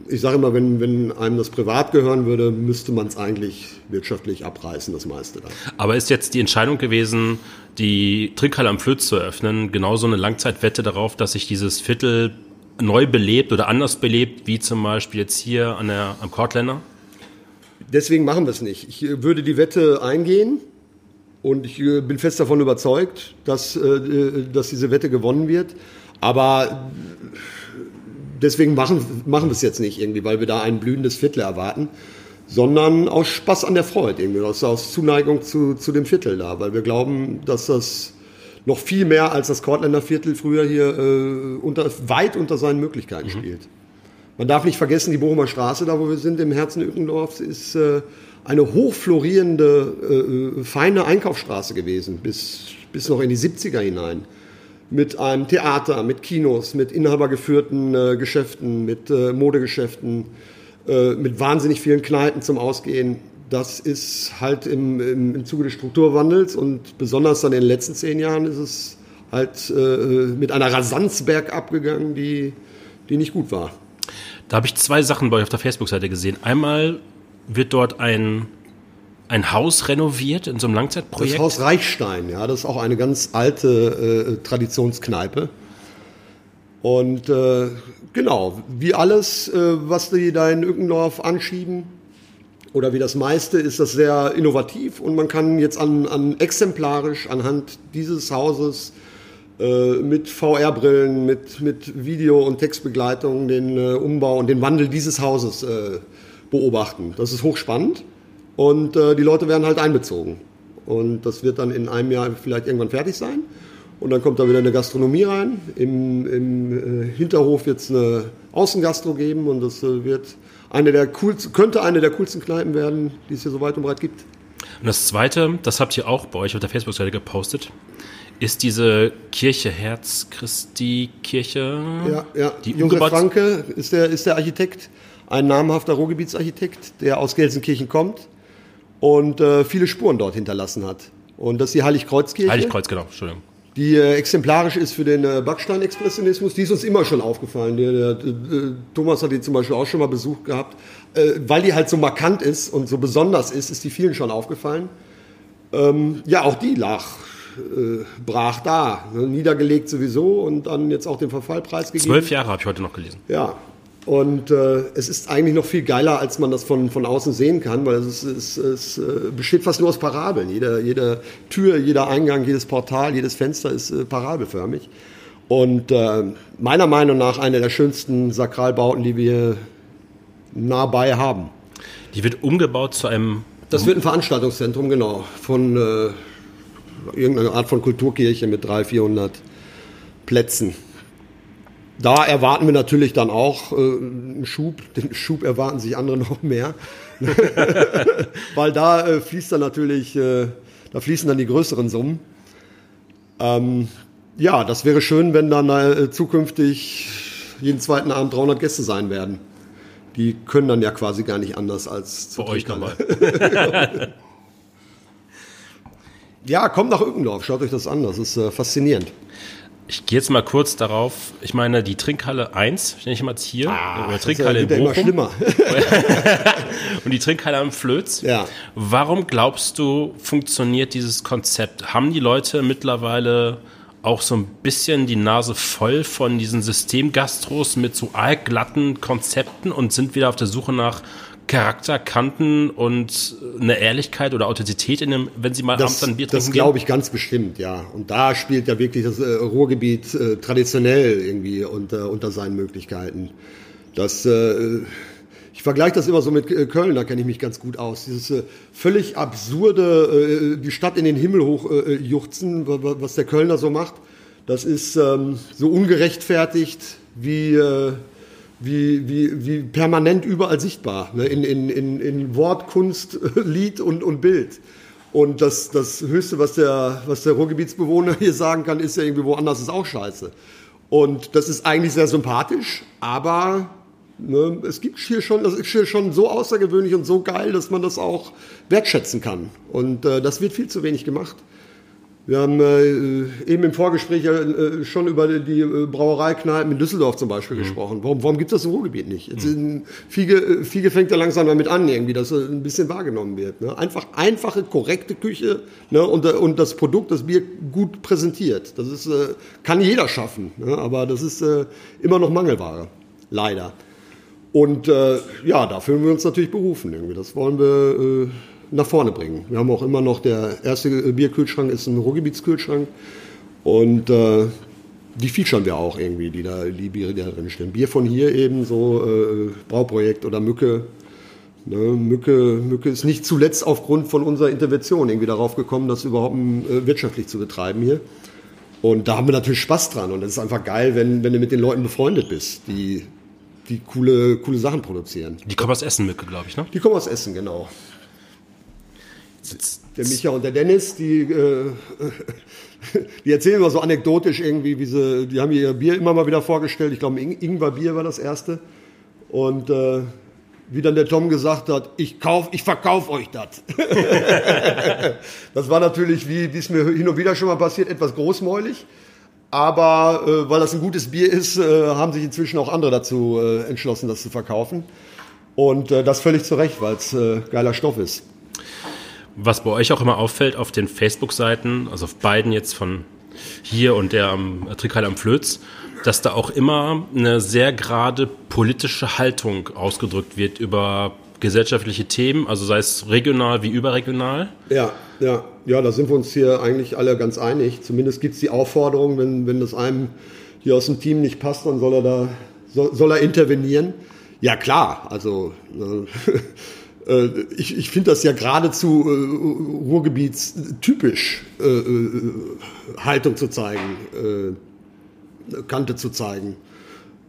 ich sage immer, wenn, wenn einem das privat gehören würde, müsste man es eigentlich wirtschaftlich abreißen, das meiste dann. Aber ist jetzt die Entscheidung gewesen, die Trinkhalle am Flöz zu eröffnen, genauso eine Langzeitwette darauf, dass sich dieses Viertel neu belebt oder anders belebt, wie zum Beispiel jetzt hier an der, am Kortländer? Deswegen machen wir es nicht. Ich äh, würde die Wette eingehen und ich äh, bin fest davon überzeugt, dass, äh, dass diese Wette gewonnen wird. Aber deswegen machen, machen wir es jetzt nicht irgendwie, weil wir da ein blühendes Viertel erwarten, sondern aus Spaß an der Freude, irgendwie, aus, aus Zuneigung zu, zu dem Viertel da, weil wir glauben, dass das noch viel mehr als das Kortländer Viertel früher hier äh, unter, weit unter seinen Möglichkeiten mhm. spielt. Man darf nicht vergessen, die Bochumer Straße, da wo wir sind, im Herzen Ückendorfs, ist äh, eine hochflorierende, äh, feine Einkaufsstraße gewesen, bis, bis noch in die 70er hinein mit einem Theater, mit Kinos, mit inhabergeführten äh, Geschäften, mit äh, Modegeschäften, äh, mit wahnsinnig vielen Kneipen zum Ausgehen. Das ist halt im, im, im Zuge des Strukturwandels und besonders dann in den letzten zehn Jahren ist es halt äh, mit einer Rasanz bergab gegangen, die, die nicht gut war. Da habe ich zwei Sachen bei euch auf der Facebook-Seite gesehen. Einmal wird dort ein ein Haus renoviert in so einem Langzeitprojekt? Das Haus Reichstein, ja, das ist auch eine ganz alte äh, Traditionskneipe. Und äh, genau, wie alles, äh, was die da in Ückendorf anschieben, oder wie das meiste, ist das sehr innovativ und man kann jetzt an, an exemplarisch anhand dieses Hauses äh, mit VR-Brillen, mit, mit Video- und Textbegleitung den äh, Umbau und den Wandel dieses Hauses äh, beobachten. Das ist hochspannend. Und äh, die Leute werden halt einbezogen. Und das wird dann in einem Jahr vielleicht irgendwann fertig sein. Und dann kommt da wieder eine Gastronomie rein. Im, im äh, Hinterhof wird es eine Außengastro geben und das äh, wird eine der coolsten, könnte eine der coolsten Kneipen werden, die es hier so weit und breit gibt. Und das zweite, das habt ihr auch bei euch auf der Facebook-Seite gepostet, ist diese Kirche Herz Christi Kirche. Ja, ja. Die Josef Franke ist der, ist der Architekt, ein namhafter Ruhrgebietsarchitekt, der aus Gelsenkirchen kommt und äh, viele Spuren dort hinterlassen hat. Und das ist die Heiligkreuzkirche. Heiligkreuz, genau, Entschuldigung. Die äh, exemplarisch ist für den äh, Backstein-Expressionismus. Die ist uns immer schon aufgefallen. Der, der, der, äh, Thomas hat die zum Beispiel auch schon mal besucht gehabt. Äh, weil die halt so markant ist und so besonders ist, ist die vielen schon aufgefallen. Ähm, ja, auch die lag brach da. Ne? Niedergelegt sowieso und dann jetzt auch den Verfallpreis gegeben. Zwölf Jahre habe ich heute noch gelesen. Ja, und äh, es ist eigentlich noch viel geiler, als man das von, von außen sehen kann, weil es, ist, es, es äh, besteht fast nur aus Parabeln. Jede, jede Tür, jeder Eingang, jedes Portal, jedes Fenster ist äh, parabelförmig. Und äh, meiner Meinung nach eine der schönsten Sakralbauten, die wir nah bei haben. Die wird umgebaut zu einem. Das wird ein Veranstaltungszentrum, genau. Von äh, irgendeiner Art von Kulturkirche mit 300, 400 Plätzen da erwarten wir natürlich dann auch äh, einen Schub. Den Schub erwarten sich andere noch mehr. Weil da äh, fließt dann natürlich, äh, da fließen dann die größeren Summen. Ähm, ja, das wäre schön, wenn dann äh, zukünftig jeden zweiten Abend 300 Gäste sein werden. Die können dann ja quasi gar nicht anders als zu euch nochmal. ja, kommt nach Ückendorf, schaut euch das an, das ist äh, faszinierend. Ich gehe jetzt mal kurz darauf. Ich meine, die Trinkhalle 1, nenne ich mal jetzt hier, Ah, oder das Trinkhalle wird in ja immer Bochum schlimmer. und die Trinkhalle am Flöz. Ja. Warum glaubst du, funktioniert dieses Konzept? Haben die Leute mittlerweile auch so ein bisschen die Nase voll von diesen Systemgastros mit so allglatten Konzepten und sind wieder auf der Suche nach Charakter, Kanten und eine Ehrlichkeit oder Authentizität in dem, wenn sie mal abends Das, ein Bier das trinken glaube ich ganz bestimmt, ja. Und da spielt ja wirklich das äh, Ruhrgebiet äh, traditionell irgendwie unter, unter seinen Möglichkeiten. Das, äh, ich vergleiche das immer so mit äh, Köln, da kenne ich mich ganz gut aus. Dieses äh, völlig absurde, äh, die Stadt in den Himmel hoch äh, wa- was der Kölner so macht, das ist ähm, so ungerechtfertigt wie, äh, wie, wie, wie permanent überall sichtbar. Ne? In, in, in, in Wort, Kunst, Lied und, und Bild. Und das, das Höchste, was der, was der Ruhrgebietsbewohner hier sagen kann, ist ja irgendwie woanders ist auch scheiße. Und das ist eigentlich sehr sympathisch, aber ne, es gibt hier schon, das ist hier schon so außergewöhnlich und so geil, dass man das auch wertschätzen kann. Und äh, das wird viel zu wenig gemacht. Wir haben äh, eben im Vorgespräch äh, schon über die, äh, Brauereikneipen in Düsseldorf zum Beispiel gesprochen. Warum, warum gibt es das im Ruhrgebiet nicht? Jetzt in Fiege, Fiege fängt ja langsam damit an, irgendwie, dass äh, ein bisschen wahrgenommen wird. Ne? Einfach einfache, korrekte Küche ne? und, und das Produkt, das Bier gut präsentiert. Das ist, kann jeder schaffen, ne? aber das ist immer noch Mangelware. Leider. Und äh, ja, da fühlen wir uns natürlich berufen. Irgendwie. Das wollen wir nach vorne bringen. Wir haben auch immer noch, der erste Bierkühlschrank ist ein Ruhrgebietskühlschrank. Und äh, die featuren wir auch irgendwie, die, da, die Biere, die da drin stehen. Bier von hier eben, so äh, Brauprojekt oder Mücke. Ne, Mücke. Mücke ist nicht zuletzt aufgrund von unserer Intervention irgendwie darauf gekommen, das überhaupt äh, wirtschaftlich zu betreiben hier. Und da haben wir natürlich Spaß dran. Und es ist einfach geil, wenn, wenn du mit den Leuten befreundet bist, die, die coole, coole Sachen produzieren. Die kommen aus Essen-Mücke, glaube ich, ne? Die kommen aus Essen, genau. Der Micha und der Dennis, die, äh, die erzählen immer so anekdotisch irgendwie, wie sie, die haben ihr Bier immer mal wieder vorgestellt. Ich glaube, Ing Ingwer-Bier war das erste. Und äh, wie dann der Tom gesagt hat, ich kauf, ich verkauf euch das. das war natürlich, wie es mir hin und wieder schon mal passiert, etwas großmäulig. Aber äh, weil das ein gutes Bier ist, äh, haben sich inzwischen auch andere dazu äh, entschlossen, das zu verkaufen. Und äh, das völlig zu Recht, weil es geiler Stoff ist. Was bei euch auch immer auffällt auf den Facebook-Seiten, also auf beiden jetzt von hier und der am Trickhalle am Flöz, dass da auch immer eine sehr gerade politische Haltung ausgedrückt wird über gesellschaftliche Themen, also sei es regional wie überregional. Ja, ja, ja, da sind wir uns hier eigentlich alle ganz einig. Zumindest gibt es die Aufforderung, wenn, wenn das einem hier aus dem Team nicht passt, dann soll er da soll, soll er intervenieren. Ja klar, also äh, äh, ich, ich finde das ja geradezu äh, Ruhrgebietstypisch, äh, äh, Haltung zu zeigen, äh, Kante zu zeigen.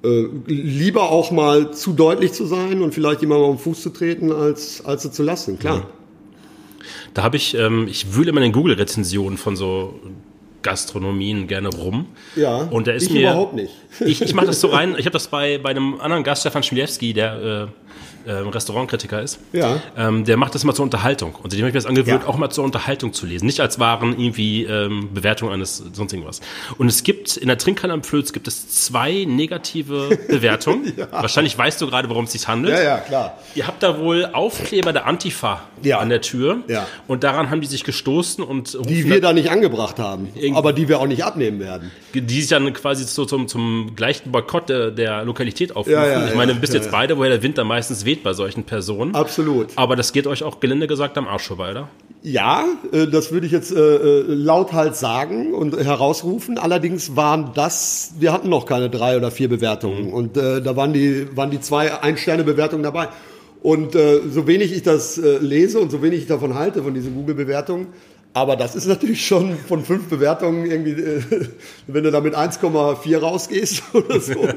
Äh, lieber auch mal zu deutlich zu sein und vielleicht jemandem auf den Fuß zu treten, als, als sie zu lassen, klar. Da habe ich, ähm, ich wühle immer in Google-Rezensionen von so Gastronomien gerne rum. Ja, und da ist ich mir überhaupt nicht. Ich, ich mache das so rein. Ich habe das bei, bei einem anderen Gast, Stefan Schmielewski, der äh, äh, Restaurantkritiker ist. Ja. Ähm, der macht das immer zur Unterhaltung. Und dem habe ich mir das angewöhnt, Ja. auch mal zur Unterhaltung zu lesen. Nicht als Waren irgendwie ähm, Bewertung eines sonst irgendwas. Und es gibt, in der Trinkhalle am Flöz gibt es zwei negative Bewertungen. Wahrscheinlich weißt du gerade, worum es sich handelt. Ja, ja, klar. Ihr habt da wohl Aufkleber der Antifa Ja. an der Tür. Ja. Und daran haben die sich gestoßen und Die wir da nicht angebracht haben, aber die wir auch nicht abnehmen werden. die sich dann quasi so zum, zum gleichen Boykott der, der Lokalität aufrufen. Ja, ja, ich meine, ja, wisst ja, jetzt ja. beide, woher der Wind da meistens weht bei solchen Personen. Absolut. Aber das geht euch auch gelinde gesagt am Arsch vorbei, oder? Ja, äh, das würde ich jetzt äh, äh, lauthals sagen und herausrufen. Allerdings waren das, wir hatten noch keine drei oder vier Bewertungen und äh, da waren die, waren die zwei Ein-Sterne-Bewertungen dabei. Und so wenig ich das lese und so wenig ich davon halte, von diesen Google-Bewertungen, aber das ist natürlich schon von fünf Bewertungen irgendwie, äh, wenn du da mit 1,4 rausgehst oder so,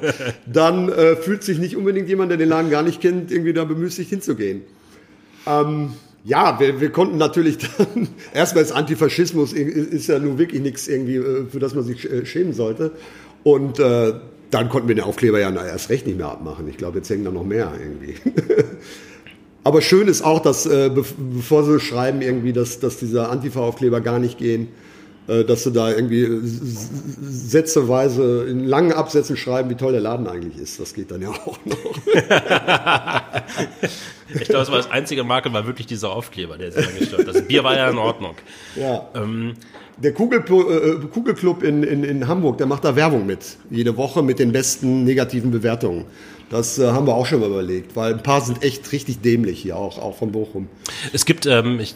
dann äh, fühlt sich nicht unbedingt jemand, der den Laden gar nicht kennt, irgendwie da bemüßigt hinzugehen. Ja, wir, wir konnten natürlich dann, erstmal ist Antifaschismus ist ja nun wirklich nichts irgendwie, äh, für das man sich äh, schämen sollte. Und äh, dann konnten wir den Aufkleber ja erst recht nicht mehr abmachen. Ich glaube, jetzt hängen da noch mehr irgendwie. Aber schön ist auch, dass äh, bev- bevor sie schreiben irgendwie, dass, dass diese Antifa-Aufkleber gar nicht gehen, äh, dass sie da irgendwie sätzeweise in langen Absätzen schreiben, wie toll der Laden eigentlich ist. Das geht dann ja auch noch. ich glaube, das war das einzige Makel, war wirklich dieser Aufkleber, der sehr gestört Das Bier war ja in Ordnung. Ja. Ähm, der Kugel, äh, Kugelclub in, in, in Hamburg, der macht da Werbung mit. Jede Woche mit den besten negativen Bewertungen. Das äh, haben wir auch schon mal überlegt, weil ein paar sind echt richtig dämlich hier, auch, auch von Bochum. Es gibt, ähm, ich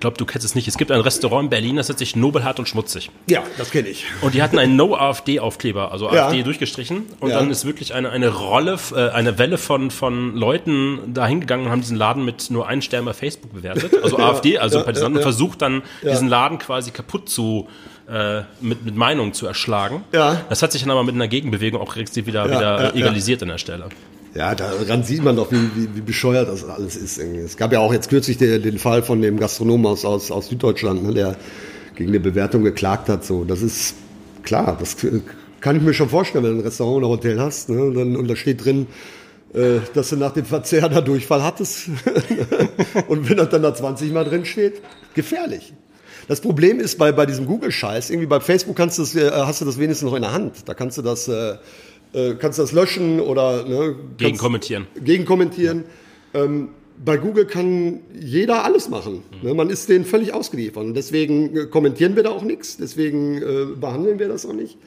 glaube, du kennst es nicht. Es gibt ein Restaurant in Berlin, das nennt sich Nobelhart und Schmutzig. Ja, das kenne ich. Und die hatten einen No-AfD-Aufkleber, also ja. AfD durchgestrichen. Und ja. dann ist wirklich eine, eine Rolle, äh, eine Welle von, von Leuten da hingegangen und haben diesen Laden mit nur einem Stern bei Facebook bewertet. Also ja. AfD, also Partisanen, und versucht dann, diesen Laden quasi kaputt zu äh, mit, mit Meinungen zu erschlagen. Ja. Das hat sich dann aber mit einer Gegenbewegung auch wieder, wieder egalisiert an der Stelle. Ja, daran sieht man doch, wie, wie, wie bescheuert das alles ist. Es gab ja auch jetzt kürzlich den, den Fall von dem Gastronomen aus, aus, aus Süddeutschland, ne, der gegen eine Bewertung geklagt hat. So, das ist klar, das kann ich mir schon vorstellen, wenn du ein Restaurant oder Hotel hast ne, und, dann, und da steht drin, äh, dass du nach dem Verzehr da Durchfall hattest. und wenn das dann da 20 Mal drin steht, gefährlich. Das Problem ist bei, bei diesem Google-Scheiß, irgendwie bei Facebook kannst äh, hast du das wenigstens noch in der Hand. Da kannst du das äh, äh, kannst das löschen oder ne, gegen kommentieren. Gegen kommentieren. Ähm, bei Google kann jeder alles machen. Mhm. Ne, man ist denen völlig ausgeliefert. Und deswegen äh, kommentieren wir da auch nichts, deswegen äh, behandeln wir das auch nicht.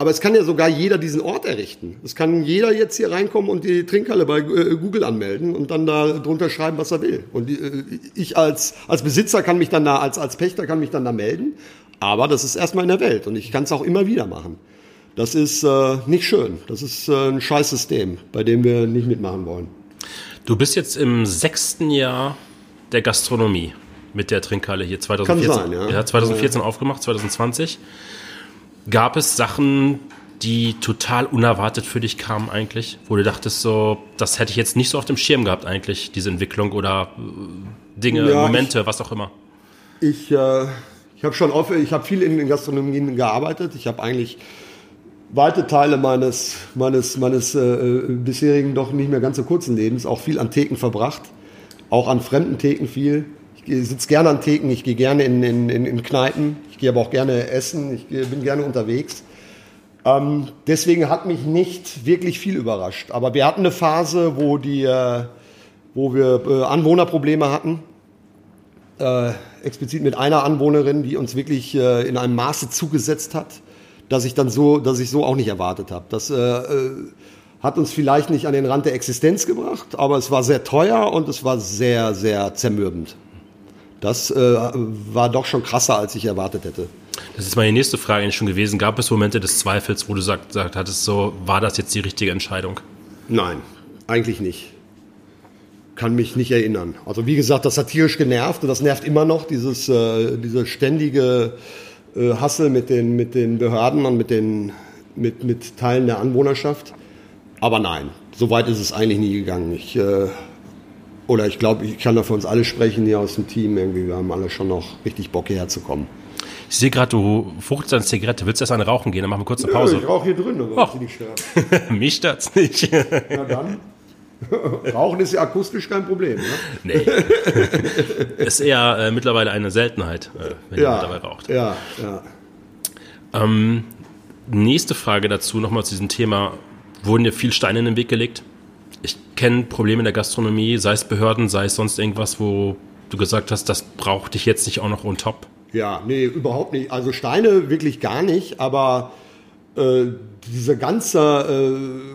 Aber es kann ja sogar jeder diesen Ort errichten. Es kann jeder jetzt hier reinkommen und die Trinkhalle bei äh, Google anmelden und dann da drunter schreiben, was er will. Und äh, ich als, als Besitzer kann mich dann da, als, als Pächter kann mich dann da melden. Aber das ist erstmal in der Welt und ich kann es auch immer wieder machen. Das ist äh, nicht schön. Das ist äh, ein scheiß System, bei dem wir nicht mitmachen wollen. Du bist jetzt im sechsten Jahr der Gastronomie mit der Trinkhalle hier 2014. Kann sein, ja. ja 2014 ja. aufgemacht, 2020. Gab es Sachen, die total unerwartet für dich kamen eigentlich, wo du dachtest so, das hätte ich jetzt nicht so auf dem Schirm gehabt eigentlich, diese Entwicklung oder äh, Dinge, ja, Momente, ich, was auch immer. Ich, äh, ich habe schon oft, ich habe viel in den Gastronomien gearbeitet. Ich habe eigentlich weite Teile meines, meines, meines äh, äh, bisherigen doch nicht mehr ganz so kurzen Lebens auch viel an Theken verbracht. Auch an fremden Theken viel. Ich sitze gerne an Theken, ich gehe gerne in, in, in, in Kneipen, ich gehe aber auch gerne essen, ich bin gerne unterwegs. Ähm, deswegen hat mich nicht wirklich viel überrascht. Aber wir hatten eine Phase, wo, die, äh, wo wir äh, Anwohnerprobleme hatten. Äh, explizit mit einer Anwohnerin, die uns wirklich äh, in einem Maße zugesetzt hat dass ich dann so, dass ich so auch nicht erwartet habe. Das äh, äh, hat uns vielleicht nicht an den Rand der Existenz gebracht, aber es war sehr teuer und es war sehr, sehr zermürbend. Das äh, war doch schon krasser, als ich erwartet hätte. Das ist meine nächste Frage eigentlich schon gewesen. Gab es Momente des Zweifels, wo du sagt, sagt hattest, so, war das jetzt die richtige Entscheidung? Nein, eigentlich nicht. Kann mich nicht erinnern. Also wie gesagt, das hat tierisch genervt und das nervt immer noch, dieses, äh, diese ständige äh, Hassel mit den, mit den Behörden und mit, den, mit, mit Teilen der Anwohnerschaft. Aber nein, so weit ist es eigentlich nie gegangen. Ich, äh, oder ich glaube, ich kann da für uns alle sprechen hier aus dem Team. Irgendwie, wir haben alle schon noch richtig Bock hierher zu kommen. Ich sehe gerade, du fuchst eine Zigarette. Willst du erst eine rauchen gehen? Dann machen wir kurz eine Pause. Nö, ich rauche hier drin, aber oh. nicht stört. Mich stört's nicht. Na dann. Rauchen ist ja akustisch kein Problem. Ne? Nee. ist eher äh, mittlerweile eine Seltenheit, äh, wenn ja, jemand dabei raucht. Ja, ja. Ähm, nächste Frage dazu, nochmal zu diesem Thema. Wurden dir viel Steine in den Weg gelegt? Ich kenne Probleme in der Gastronomie, sei es Behörden, sei es sonst irgendwas, wo du gesagt hast, das braucht dich jetzt nicht auch noch on top. Ja, nee, überhaupt nicht. Also Steine wirklich gar nicht, aber äh, dieser ganze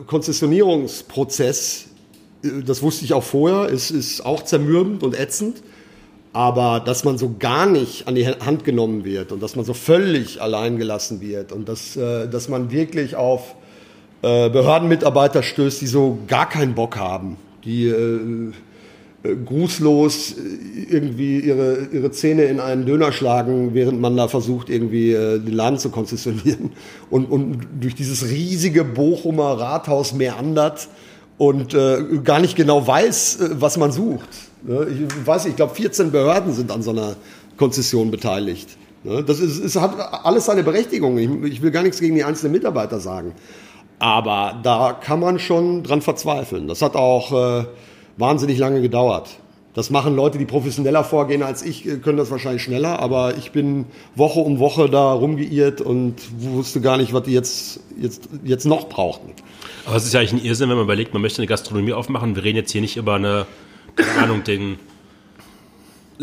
äh, Konzessionierungsprozess das wusste ich auch vorher, es ist auch zermürbend und ätzend. Aber dass man so gar nicht an die Hand genommen wird und dass man so völlig allein gelassen wird und dass, äh, dass man wirklich auf äh, Behördenmitarbeiter stößt, die so gar keinen Bock haben, die äh, grußlos irgendwie ihre, ihre Zähne in einen Döner schlagen, während man da versucht, irgendwie den Laden zu konzessionieren und, und durch dieses riesige Bochumer Rathaus meandert und äh, gar nicht genau weiß, äh, was man sucht. Ne? Ich weiß, ich glaube, 14 Behörden sind an so einer Konzession beteiligt. Ne? Das ist, ist, hat alles seine Berechtigung. Ich, ich, will gar nichts gegen die einzelnen Mitarbeiter sagen. Aber da kann man schon dran verzweifeln. Das hat auch äh, wahnsinnig lange gedauert. Das machen Leute, die professioneller vorgehen als ich, können das wahrscheinlich schneller, aber ich bin Woche um Woche da rumgeirrt und wusste gar nicht, was die jetzt, jetzt, jetzt noch brauchten. Aber es ist ja eigentlich ein Irrsinn, wenn man überlegt, man möchte eine Gastronomie aufmachen. Wir reden jetzt hier nicht über eine, keine Ahnung, den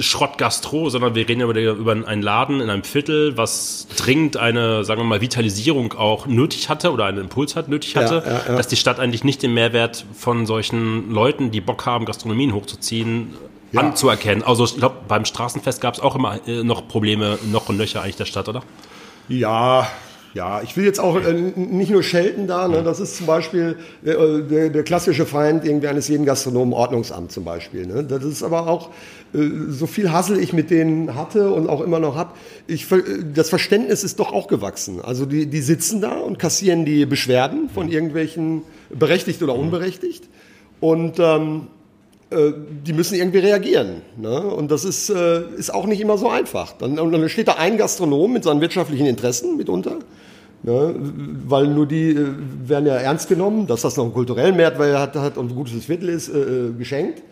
Schrottgastro, sondern wir reden über, über einen Laden in einem Viertel, was dringend eine, sagen wir mal, Vitalisierung auch nötig hatte oder einen Impuls hat nötig hatte, ja, ja, ja. dass die Stadt eigentlich nicht den Mehrwert von solchen Leuten, die Bock haben, Gastronomien hochzuziehen, anzuerkennen. Also ich glaube, beim Straßenfest gab es auch immer äh, noch Probleme, noch und nöcher eigentlich der Stadt, oder? Ja, ja, ich will jetzt auch äh, nicht nur schelten da, ne? das ist zum Beispiel äh, der, der, klassische Feind irgendwie eines jeden Gastronomen Ordnungsamt zum Beispiel. Ne? Das ist aber auch, äh, so viel Hassel ich mit denen hatte und auch immer noch habe, ich, das Verständnis ist doch auch gewachsen. Also die, die sitzen da und kassieren die Beschwerden von irgendwelchen, berechtigt oder unberechtigt. Und ähm, äh, die müssen irgendwie reagieren. Ne? Und das ist, äh, ist auch nicht immer so einfach. Dann, und dann steht da ein Gastronom mit seinen wirtschaftlichen Interessen mitunter Ne? Weil nur die äh, werden ja ernst genommen, dass das noch einen kulturellen Mehrwert hat, hat und ein gutes Viertel ist, äh, äh, geschenkt.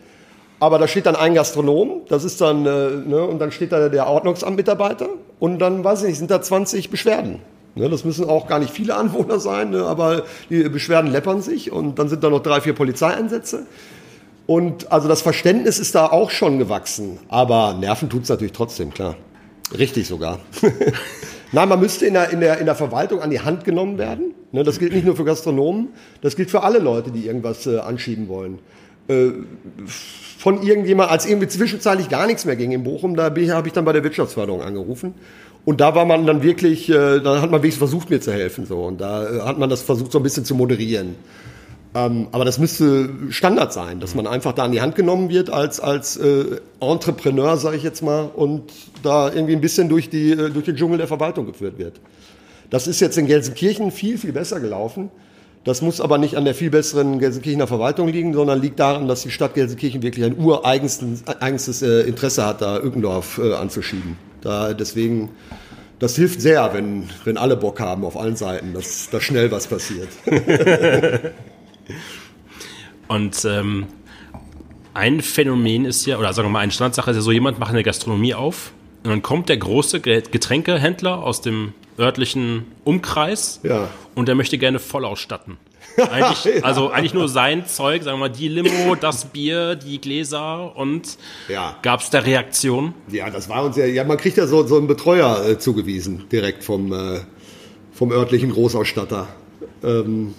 Aber da steht dann ein Gastronom, das ist dann, ne, und dann steht da der Ordnungsamtmitarbeiter und dann, weiß ich nicht, sind da 20 Beschwerden. Ne, das müssen auch gar nicht viele Anwohner sein, ne, aber die Beschwerden läppern sich und dann sind da noch drei, vier Polizeieinsätze. Und also das Verständnis ist da auch schon gewachsen, aber Nerven tut's natürlich trotzdem, klar. Richtig sogar. Nein, man müsste in der, in, der, in der Verwaltung an die Hand genommen werden. Ne, das gilt nicht nur für Gastronomen, das gilt für alle Leute, die irgendwas äh, anschieben wollen. Äh, von irgendjemand, als irgendwie zwischenzeitlich gar nichts mehr ging in Bochum, da habe ich dann bei der Wirtschaftsförderung angerufen. Und da war man dann wirklich, äh, da hat man wirklich versucht, mir zu helfen. So. Und da äh, hat man das versucht, so ein bisschen zu moderieren. Ähm, aber das müsste Standard sein, dass man einfach da an die Hand genommen wird als, als äh, Entrepreneur, sage ich jetzt mal, und da irgendwie ein bisschen durch, die, äh, durch den Dschungel der Verwaltung geführt wird. Das ist jetzt in Gelsenkirchen viel, viel besser gelaufen. Das muss aber nicht an der viel besseren Gelsenkirchener Verwaltung liegen, sondern liegt daran, dass die Stadt Gelsenkirchen wirklich ein ureigenstes äh, Interesse hat, da Ückendorf äh, anzuschieben. Da, deswegen, das hilft sehr, wenn, wenn alle Bock haben auf allen Seiten, dass da schnell was passiert. Und ähm, ein Phänomen ist ja, oder sagen wir mal, eine Standardsache ist ja so, jemand macht eine Gastronomie auf und dann kommt der große Getränkehändler aus dem örtlichen Umkreis ja. und der möchte gerne voll ausstatten. Eigentlich, ja. Also eigentlich nur sein Zeug, sagen wir mal, die Limo, das Bier, die Gläser und ja. gab es da Reaktionen? Ja, das war uns ja, ja, man kriegt ja so, so einen Betreuer äh, zugewiesen, direkt vom, äh, vom örtlichen Großausstatter. Ähm,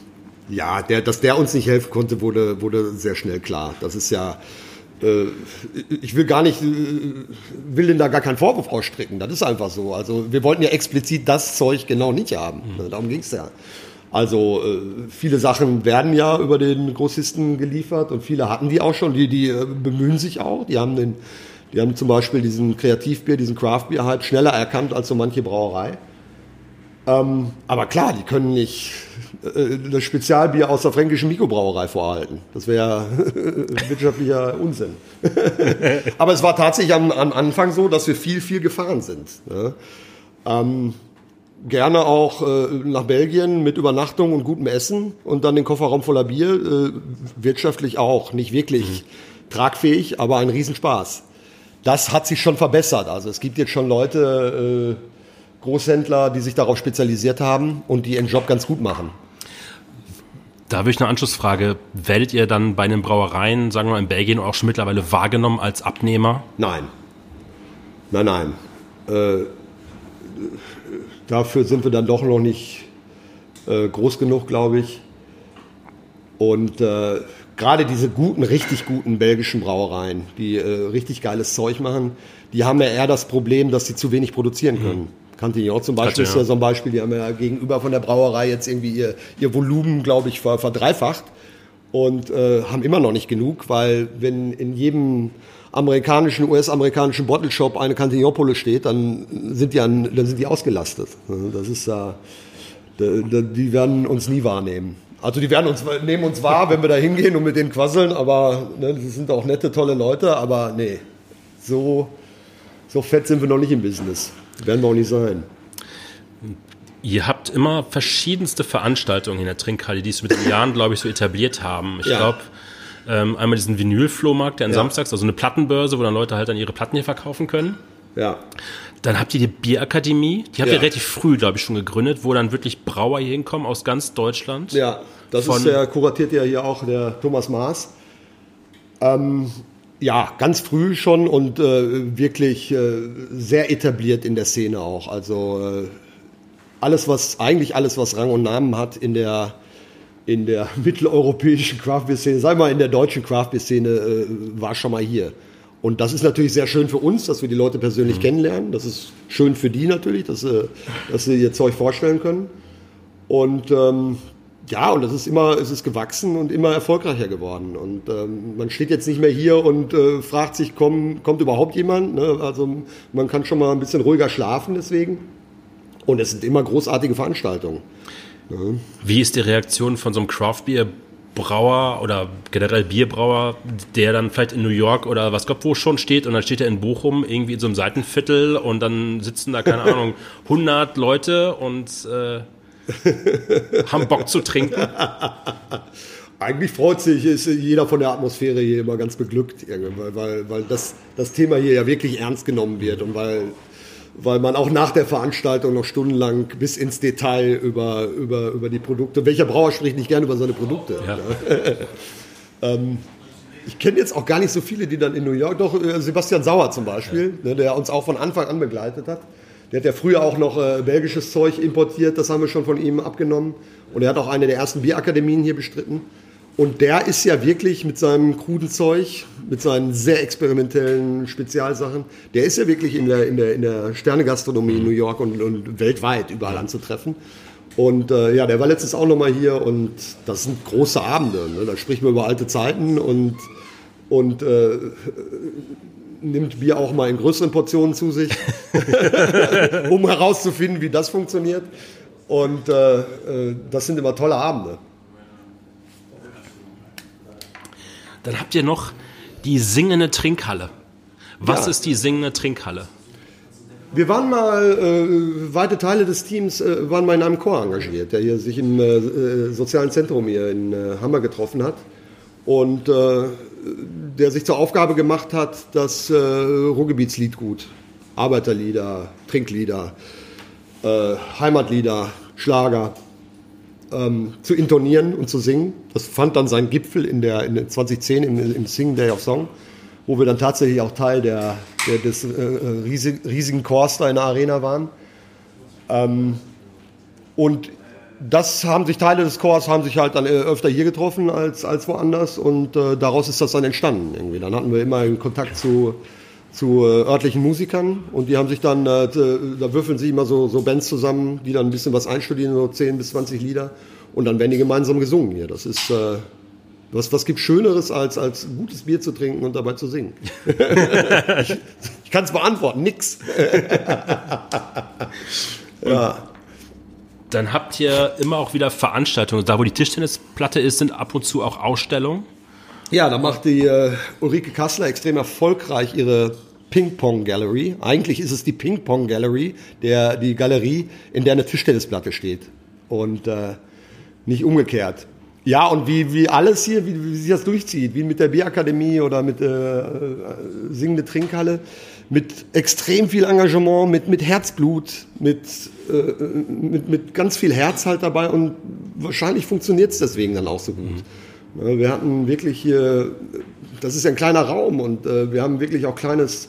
ja, der, dass der uns nicht helfen konnte, wurde, wurde sehr schnell klar. Das ist ja, äh, ich will gar nicht, äh, will denn da gar keinen Vorwurf ausstrecken. Das ist einfach so. Also wir wollten ja explizit das Zeug genau nicht haben. Mhm. Darum ging es ja. Also äh, viele Sachen werden ja über den Großisten geliefert und viele hatten die auch schon. Die, die bemühen sich auch. Die haben den, die haben zum Beispiel diesen Kreativbier, diesen Craftbier halt schneller erkannt als so manche Brauerei. Ähm, aber klar, die können nicht das Spezialbier aus der fränkischen Mikrobrauerei vorhalten. Das wäre wirtschaftlicher Unsinn. aber es war tatsächlich am, am, Anfang so, dass wir viel, viel gefahren sind. Ja. Ähm, gerne auch äh, nach Belgien mit Übernachtung und gutem Essen und dann den Kofferraum voller Bier. Äh, wirtschaftlich auch nicht wirklich mhm. tragfähig, aber ein Riesenspaß. Das hat sich schon verbessert. Also es gibt jetzt schon Leute, äh, Großhändler, die sich darauf spezialisiert haben und die ihren Job ganz gut machen. Da habe ich eine Anschlussfrage. Werdet ihr dann bei den Brauereien, sagen wir mal in Belgien, auch schon mittlerweile wahrgenommen als Abnehmer? Nein. Nein, nein. Äh, dafür sind wir dann doch noch nicht äh, groß genug, glaube ich. Und äh, gerade diese guten, richtig guten belgischen Brauereien, die äh, richtig geiles Zeug machen, die haben ja eher das Problem, dass sie zu wenig produzieren können. Mhm. Cantignon zum Beispiel ist ja so ein Beispiel, die haben ja gegenüber von der Brauerei jetzt irgendwie ihr, ihr Volumen, glaube ich, verdreifacht und äh, haben immer noch nicht genug, weil wenn in jedem amerikanischen, US-amerikanischen Bottle Shop eine Cantignon-Pulle steht, dann sind die an, dann sind die ausgelastet. Das ist da, äh, die werden uns nie wahrnehmen. Also die werden uns, nehmen uns wahr, wenn wir da hingehen und mit denen quasseln, aber ne, das sind auch nette, tolle Leute, aber nee, so, so fett sind wir noch nicht im Business. Werden wir auch nicht sein. Ihr habt immer verschiedenste Veranstaltungen in der Trinkhalle, die es mit den Jahren, glaube ich, so etabliert haben. Ich ja. glaube, Ähm, einmal diesen Vinyl-Flohmarkt, der an ja. Samstags, also eine Plattenbörse, wo dann Leute halt dann ihre Platten hier verkaufen können. Ja. Dann habt ihr die Bierakademie, die habt ja. ihr relativ früh, glaube ich, schon gegründet, wo dann wirklich Brauer hier hinkommen aus ganz Deutschland. Ja, das ist der, kuratiert ja hier auch der Thomas Maas. Ähm, ja, ganz früh schon und äh, wirklich äh, sehr etabliert in der Szene auch. Also äh, alles, was, eigentlich alles, was Rang und Namen hat in der, in der mitteleuropäischen Craft Beer Szene, sagen wir mal in der deutschen Craft Beer Szene, äh, war schon mal hier. Und das ist natürlich sehr schön für uns, dass wir die Leute persönlich mhm. kennenlernen. Das ist schön für die natürlich, dass, sie, dass sie ihr Zeug vorstellen können. Und ähm, ja, und das ist immer, es ist gewachsen und immer erfolgreicher geworden. Und ähm, man steht jetzt nicht mehr hier und äh, fragt sich, komm, kommt überhaupt jemand? Ne? Also man kann schon mal ein bisschen ruhiger schlafen deswegen. Und es sind immer großartige Veranstaltungen. Ne? Wie ist die Reaktion von so einem Craft Beer Brauer oder generell Bierbrauer, der dann vielleicht in New York oder was Gott wo schon steht und dann steht er in Bochum irgendwie in so einem Seitenviertel und dann sitzen da, keine Ahnung, 100 Leute und äh, haben Bock zu trinken. Eigentlich freut sich ist jeder von der Atmosphäre hier immer ganz beglückt, weil, weil, weil das, das Thema hier ja wirklich ernst genommen wird und weil weil man auch nach der Veranstaltung noch stundenlang bis ins Detail über, über, über die Produkte, welcher Brauer spricht nicht gerne über seine Produkte? Ja. ähm, ich kenne jetzt auch gar nicht so viele, die dann in New York, doch äh, Sebastian Sauer zum Beispiel, ja. ne, der uns auch von Anfang an begleitet hat. Der hat ja früher auch noch äh, belgisches Zeug importiert, das haben wir schon von ihm abgenommen. Und er hat auch eine der ersten Bierakademien hier bestritten. Und der ist ja wirklich mit seinem kruden Zeug, mit seinen sehr experimentellen Spezialsachen, der ist ja wirklich in der, in der, in der Sternegastronomie in New York und, und weltweit überall anzutreffen. Und äh, ja, der war letztens auch nochmal hier und das sind große Abende. Ne? Da spricht man über alte Zeiten und, und äh, nimmt Bier auch mal in größeren Portionen zu sich, um herauszufinden, wie das funktioniert. Und äh, äh, das sind immer tolle Abende. Dann habt ihr noch die singende Trinkhalle. Was ja. ist die singende Trinkhalle? Wir waren mal, äh, weite Teile des Teams äh, waren mal in einem Chor engagiert, der hier sich im äh, äh sozialen Zentrum hier in äh, Hammer getroffen hat und der sich zur Aufgabe gemacht hat, das äh, Ruhrgebietsliedgut, Arbeiterlieder, Trinklieder, Heimatlieder, Schlager ähm, zu intonieren und zu singen. Das fand dann seinen Gipfel in der in 2010 im, im Sing Day of Song, wo wir dann tatsächlich auch Teil der, der des äh, riesig, riesigen Chors da in der Arena waren. Ähm, und das haben sich Teile des Chors haben sich halt dann äh, öfter hier getroffen als, als woanders und äh, daraus ist das dann entstanden irgendwie. Dann hatten wir immer einen Kontakt zu zu äh, örtlichen Musikern und die haben sich dann, äh, da würfeln sie immer so, so Bands zusammen, die dann ein bisschen was einstudieren, so 10 bis 20 Lieder und dann werden die gemeinsam gesungen hier. Das ist, äh, was, was gibt Schöneres, als, als gutes Bier zu trinken und dabei zu singen? ich ich kann es beantworten, nix. ja. Dann habt ihr immer auch wieder Veranstaltungen. Da, wo die Tischtennisplatte ist, sind ab und zu auch Ausstellungen. Ja, da macht die äh, Ulrike Kassler extrem erfolgreich ihre Ping-Pong Gallery. Eigentlich ist es die Ping-Pong Gallery, der, die Galerie, in der eine Tischtennisplatte steht. Und äh, nicht umgekehrt. Ja, und wie, wie alles hier, wie, wie sich das durchzieht, wie mit der Bierakademie oder mit äh, äh, Singende Trinkhalle, mit extrem viel Engagement, mit, mit Herzblut, mit, äh, mit, mit ganz viel Herz halt dabei und wahrscheinlich funktioniert es deswegen dann auch so gut. Mhm. Wir hatten wirklich hier, das ist ja ein kleiner Raum und äh, wir haben wirklich auch kleines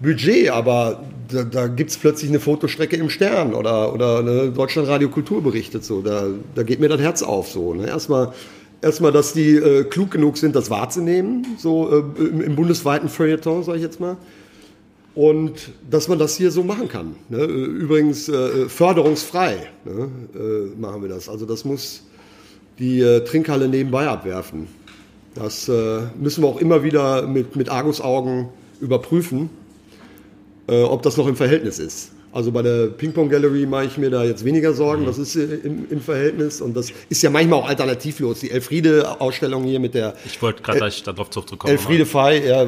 Budget, aber da, da gibt es plötzlich eine Fotostrecke im Stern oder, oder eine Deutschlandradio Kultur berichtet. So. Da, da geht mir das Herz auf. So, ne? Erstmal, erstmal, dass die äh, klug genug sind, das wahrzunehmen, so äh, im, im, bundesweiten Feuilleton, sage ich jetzt mal. Und dass man das hier so machen kann. Ne? Übrigens äh, förderungsfrei ne? Äh, machen wir das. Also das muss die äh, Trinkhalle nebenbei abwerfen. Das äh, müssen wir auch immer wieder mit, mit Argusaugen überprüfen, äh, ob das noch im Verhältnis ist. Also bei der Ping-Pong Gallery mache ich mir da jetzt weniger Sorgen. Mhm. Das ist äh, im, im, Verhältnis und das ist ja manchmal auch alternativlos. Die Elfriede-Ausstellung hier mit der. Ich wollte gerade gleich darauf zurückkommen. Elfriede Fei, ja,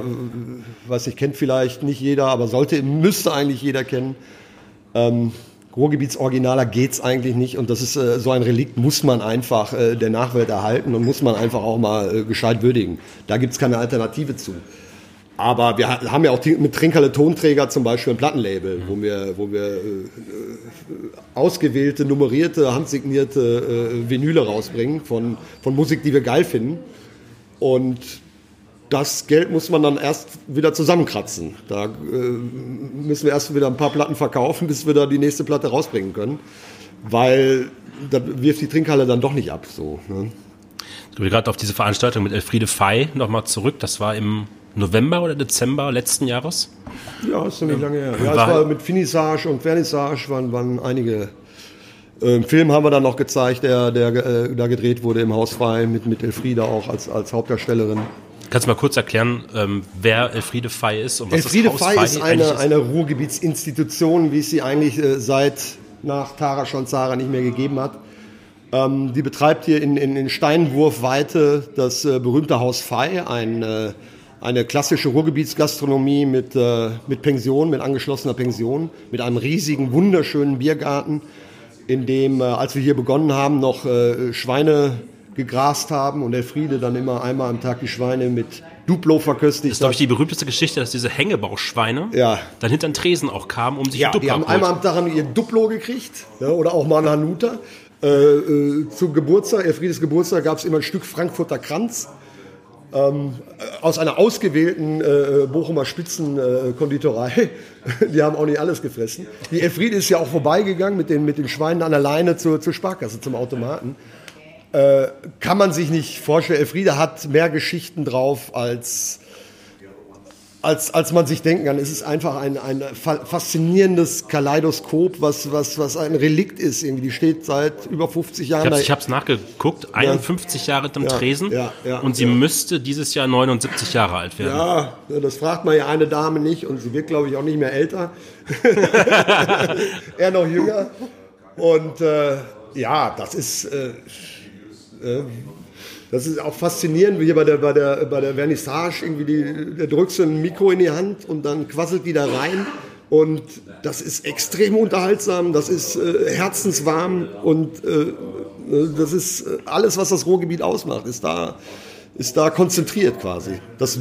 was ich kennt vielleicht nicht jeder, aber sollte, müsste eigentlich jeder kennen. Ähm, Ruhrgebietsoriginaler geht's eigentlich nicht und das ist äh, so ein Relikt, muss man einfach äh, der Nachwelt erhalten und muss man einfach auch mal äh, gescheit würdigen. Da gibt's keine Alternative zu. Aber wir haben ja auch mit Trinkhalle Tonträger zum Beispiel ein Plattenlabel, wo wir, wo wir äh, ausgewählte, nummerierte, handsignierte äh, Vinyle rausbringen von, von Musik, die wir geil finden. Und das Geld muss man dann erst wieder zusammenkratzen. Da äh, müssen wir erst wieder ein paar Platten verkaufen, bis wir da die nächste Platte rausbringen können. Weil da wirft die Trinkhalle dann doch nicht ab. So, ne? Ich will gerade auf diese Veranstaltung mit Elfriede Fey nochmal zurück. Das war im November oder Dezember letzten Jahres? Ja, ist ziemlich lange her. Ja, es war mit Finissage und Vernissage waren, waren einige. Äh, Film haben wir dann noch gezeigt, der, der äh, da gedreht wurde im Haus Frei mit, mit Elfriede auch als, als Hauptdarstellerin. Kannst du mal kurz erklären, ähm, wer Elfriede Fey ist und was Elfriede das Haus Fey ist eine, ist? eine Ruhrgebietsinstitution, wie es sie eigentlich äh, seit nach Tara schon Zara nicht mehr gegeben hat. Ähm, die betreibt hier in, in, in Steinwurfweite das äh, berühmte Haus Fey, ein äh, eine klassische Ruhrgebietsgastronomie mit, äh, mit Pension, mit angeschlossener Pension, mit einem riesigen, wunderschönen Biergarten, in dem, äh, als wir hier begonnen haben, noch äh, Schweine gegrast haben und Elfriede dann immer einmal am Tag die Schweine mit Duplo verköstigt. Das ist, glaube ich, die berühmteste Geschichte, dass diese Hängebauschweine ja. dann hinter den Tresen auch kamen, um sich ja, Duplo Die haben einmal am Tag ihr Duplo gekriegt ja, oder auch mal einen Hanuta. Äh, äh, zum Geburtstag, Elfriedes Geburtstag, gab es immer ein Stück Frankfurter Kranz ähm, aus einer ausgewählten äh, Bochumer Spitzenkonditorei. Äh, die haben auch nicht alles gefressen. Die Elfriede ist ja auch vorbeigegangen mit den, mit den Schweinen an der Leine zur, zur Sparkasse, zum Automaten. Äh, kann man sich nicht vorstellen. Elfriede hat mehr Geschichten drauf als als, als man sich denken kann. Es ist einfach ein, ein faszinierendes Kaleidoskop, was, was, was ein Relikt ist. Irgendwie. Die steht seit über 50 Jahren. Ich habe es nachgeguckt, 51 ja. Jahre am ja, Tresen ja, ja, und sie müsste dieses Jahr 79 Jahre alt werden. Ja, das fragt man ja eine Dame nicht und sie wird, glaube ich, auch nicht mehr älter. er noch jünger. Und äh, ja, das ist... Äh, äh, das ist auch faszinierend, wie hier bei der, bei der, bei der Vernissage, irgendwie die, da drückst du ein Mikro in die Hand und dann quasselt die da rein. Und das ist extrem unterhaltsam, das ist äh, herzenswarm und äh, das ist äh, alles, was das Ruhrgebiet ausmacht, ist da, ist da konzentriert quasi. Das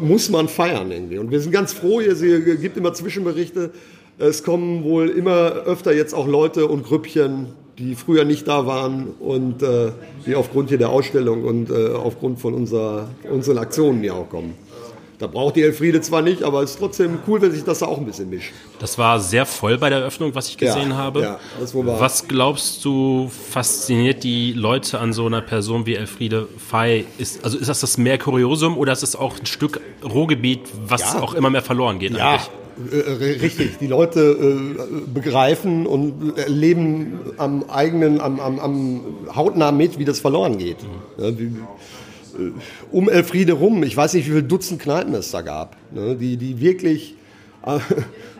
muss man feiern irgendwie. Und wir sind ganz froh, hier, sie gibt immer Zwischenberichte. Es kommen wohl immer öfter jetzt auch Leute und Grüppchen die früher nicht da waren und äh, die aufgrund hier der Ausstellung und äh, aufgrund von unserer, unseren Aktionen hier auch kommen. Da braucht die Elfriede zwar nicht, aber es ist trotzdem cool, wenn sich das da auch ein bisschen mischt. Das war sehr voll bei der Eröffnung, was ich gesehen ja, habe. Ja, das was glaubst du, fasziniert die Leute an so einer Person wie Elfriede Fey? Ist, also ist das das mehr Kuriosum oder ist es auch ein Stück Rohgebiet, was ja. auch immer mehr verloren geht? Ja, eigentlich? Äh, richtig, die Leute äh, begreifen und leben am eigenen, am, am, am hautnah mit, wie das verloren geht. Ja, wie, äh, um Elfriede rum, ich weiß nicht, wie viele Dutzend Kneipen es da gab, ne, die, die wirklich äh,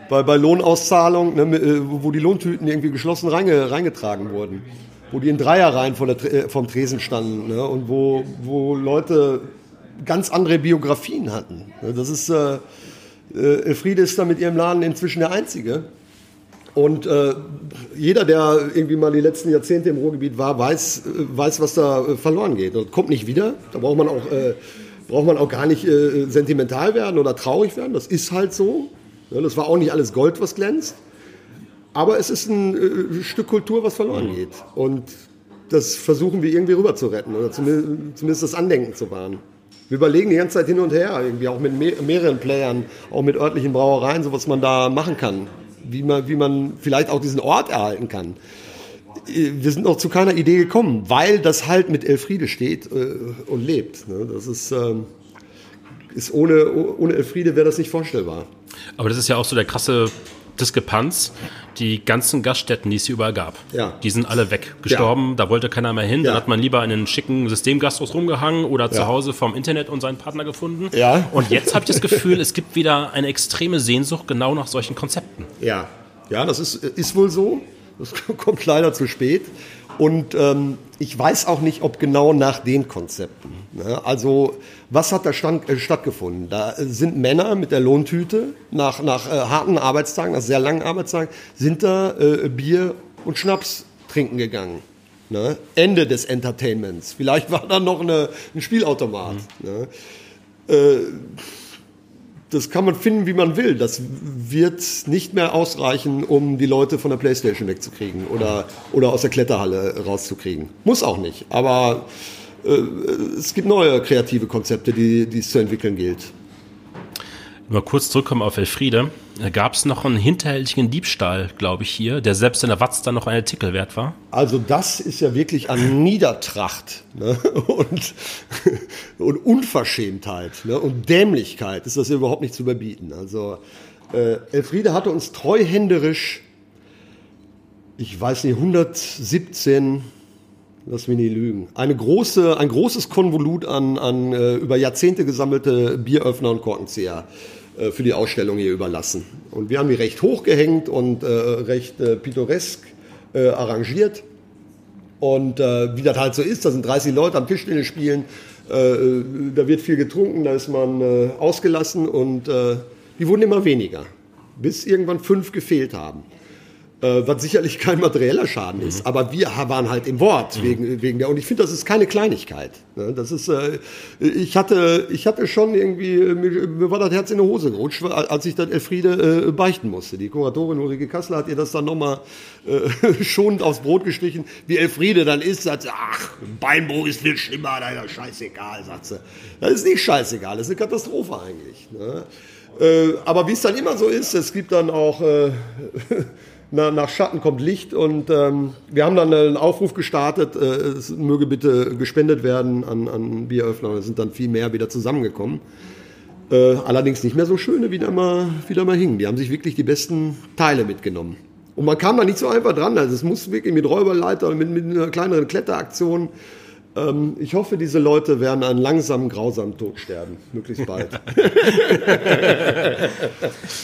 bei, bei Lohnauszahlung, ne, äh, wo die Lohntüten irgendwie geschlossen reinge, reingetragen wurden, wo die in Dreierreihen von der, äh, vom Tresen standen ne, und wo, wo Leute ganz andere Biografien hatten. Ne, das ist äh, äh, Elfriede ist da mit ihrem Laden inzwischen der Einzige. Und äh, jeder, der irgendwie mal die letzten Jahrzehnte im Ruhrgebiet war, weiß, äh, weiß was da äh, verloren geht. Und kommt nicht wieder. Da braucht man auch, äh, braucht man auch gar nicht äh, sentimental werden oder traurig werden. Das ist halt so. Ja, das war auch nicht alles Gold, was glänzt. Aber es ist ein äh, Stück Kultur, was verloren geht. Und das versuchen wir irgendwie rüber zu retten oder zumindest, zumindest das Andenken zu wahren. Wir überlegen die ganze Zeit hin und her, irgendwie auch mit mehreren Playern, auch mit örtlichen Brauereien, so was man da machen kann. Wie man, wie man vielleicht auch diesen Ort erhalten kann. Wir sind noch zu keiner Idee gekommen, weil das halt mit Elfriede steht äh, und lebt. Ne? Das ist, ähm, ist ohne, ohne Elfriede wäre das nicht vorstellbar. Aber das ist ja auch so der krasse Diskrepanz. Die ganzen Gaststätten, die es hier überall gab, ja. die sind alle weg, gestorben. Ja. Da wollte keiner mehr hin. Ja. Dann hat man lieber einen schicken Systemgastros rumgehangen oder zu Hause vom Internet und seinen Partner gefunden. Ja. Und jetzt habe ich das Gefühl, es gibt wieder eine extreme Sehnsucht genau nach solchen Konzepten. Ja, ja, das ist, ist wohl so. Das kommt leider zu spät. Und ähm, ich weiß auch nicht, ob genau nach den Konzepten. Ne? Also, was hat da stand, äh, stattgefunden? Da sind Männer mit der Lohntüte nach, nach äh, harten Arbeitstagen, nach sehr langen Arbeitstagen, sind da äh, Bier und Schnaps trinken gegangen. Ne? Ende des Entertainments. Vielleicht war da noch eine, ein Spielautomat. Mhm. Ne? Das kann man finden, wie man will. Das wird nicht mehr ausreichen, um die Leute von der Playstation wegzukriegen oder, oder aus der Kletterhalle rauszukriegen. Muss auch nicht. Aber äh, es gibt neue kreative Konzepte, die, die es zu entwickeln gilt. Mal kurz zurückkommen auf Elfriede. Gab es noch einen hinterhältigen Diebstahl, glaube ich, hier, der selbst in der Watz dann noch ein Artikel wert war? Also das ist ja wirklich an Niedertracht ne? und, und Unverschämtheit ne? und Dämlichkeit ist das ja überhaupt nicht zu überbieten. Also äh, Elfriede hatte uns treuhänderisch, ich weiß nicht, 117 Lass mich nicht lügen. Eine große, ein großes Konvolut an, an äh, über Jahrzehnte gesammelte Bieröffner und Korkenzieher für die Ausstellung hier überlassen. Und wir haben die recht hochgehängt und äh, recht äh, pittoresk äh, arrangiert. Und äh, wie das halt so ist, da sind 30 Leute am Tischtennis spielen, äh, da wird viel getrunken, da ist man äh, ausgelassen und äh, die wurden immer weniger, bis irgendwann fünf gefehlt haben äh, was sicherlich kein materieller Schaden ist. Mhm. Aber wir waren halt im Wort mhm. wegen, wegen der. Und ich finde, das ist keine Kleinigkeit. Ne? Das ist, äh, ich hatte, ich hatte schon irgendwie, mir, mir war das Herz in die Hose gerutscht, als ich dann Elfriede äh, beichten musste. Die Kuratorin Ulrike Kassler hat ihr das dann nochmal äh, schonend aufs Brot gestrichen. Wie Elfriede dann ist, sagt sie, ach, Beinbruch ist viel schlimmer, leider scheißegal, sagt sie. Das ist nicht scheißegal, das ist eine Katastrophe eigentlich. Ne? Äh, aber wie es dann immer so ist, es gibt dann auch äh, nach, nach Schatten kommt Licht und ähm, wir haben dann einen Aufruf gestartet, äh, es möge bitte gespendet werden an, an Bieröffner. Es sind dann viel mehr wieder zusammengekommen. Äh, allerdings nicht mehr so schöne, wie da, mal, da mal hingen. Die haben sich wirklich die besten Teile mitgenommen. Und man kam da nicht so einfach dran. Also es muss wirklich mit Räuberleiter, mit, mit einer kleineren Kletteraktion. Ähm, ich hoffe, diese Leute werden einen langsamen, grausamen Tod sterben. Möglichst bald.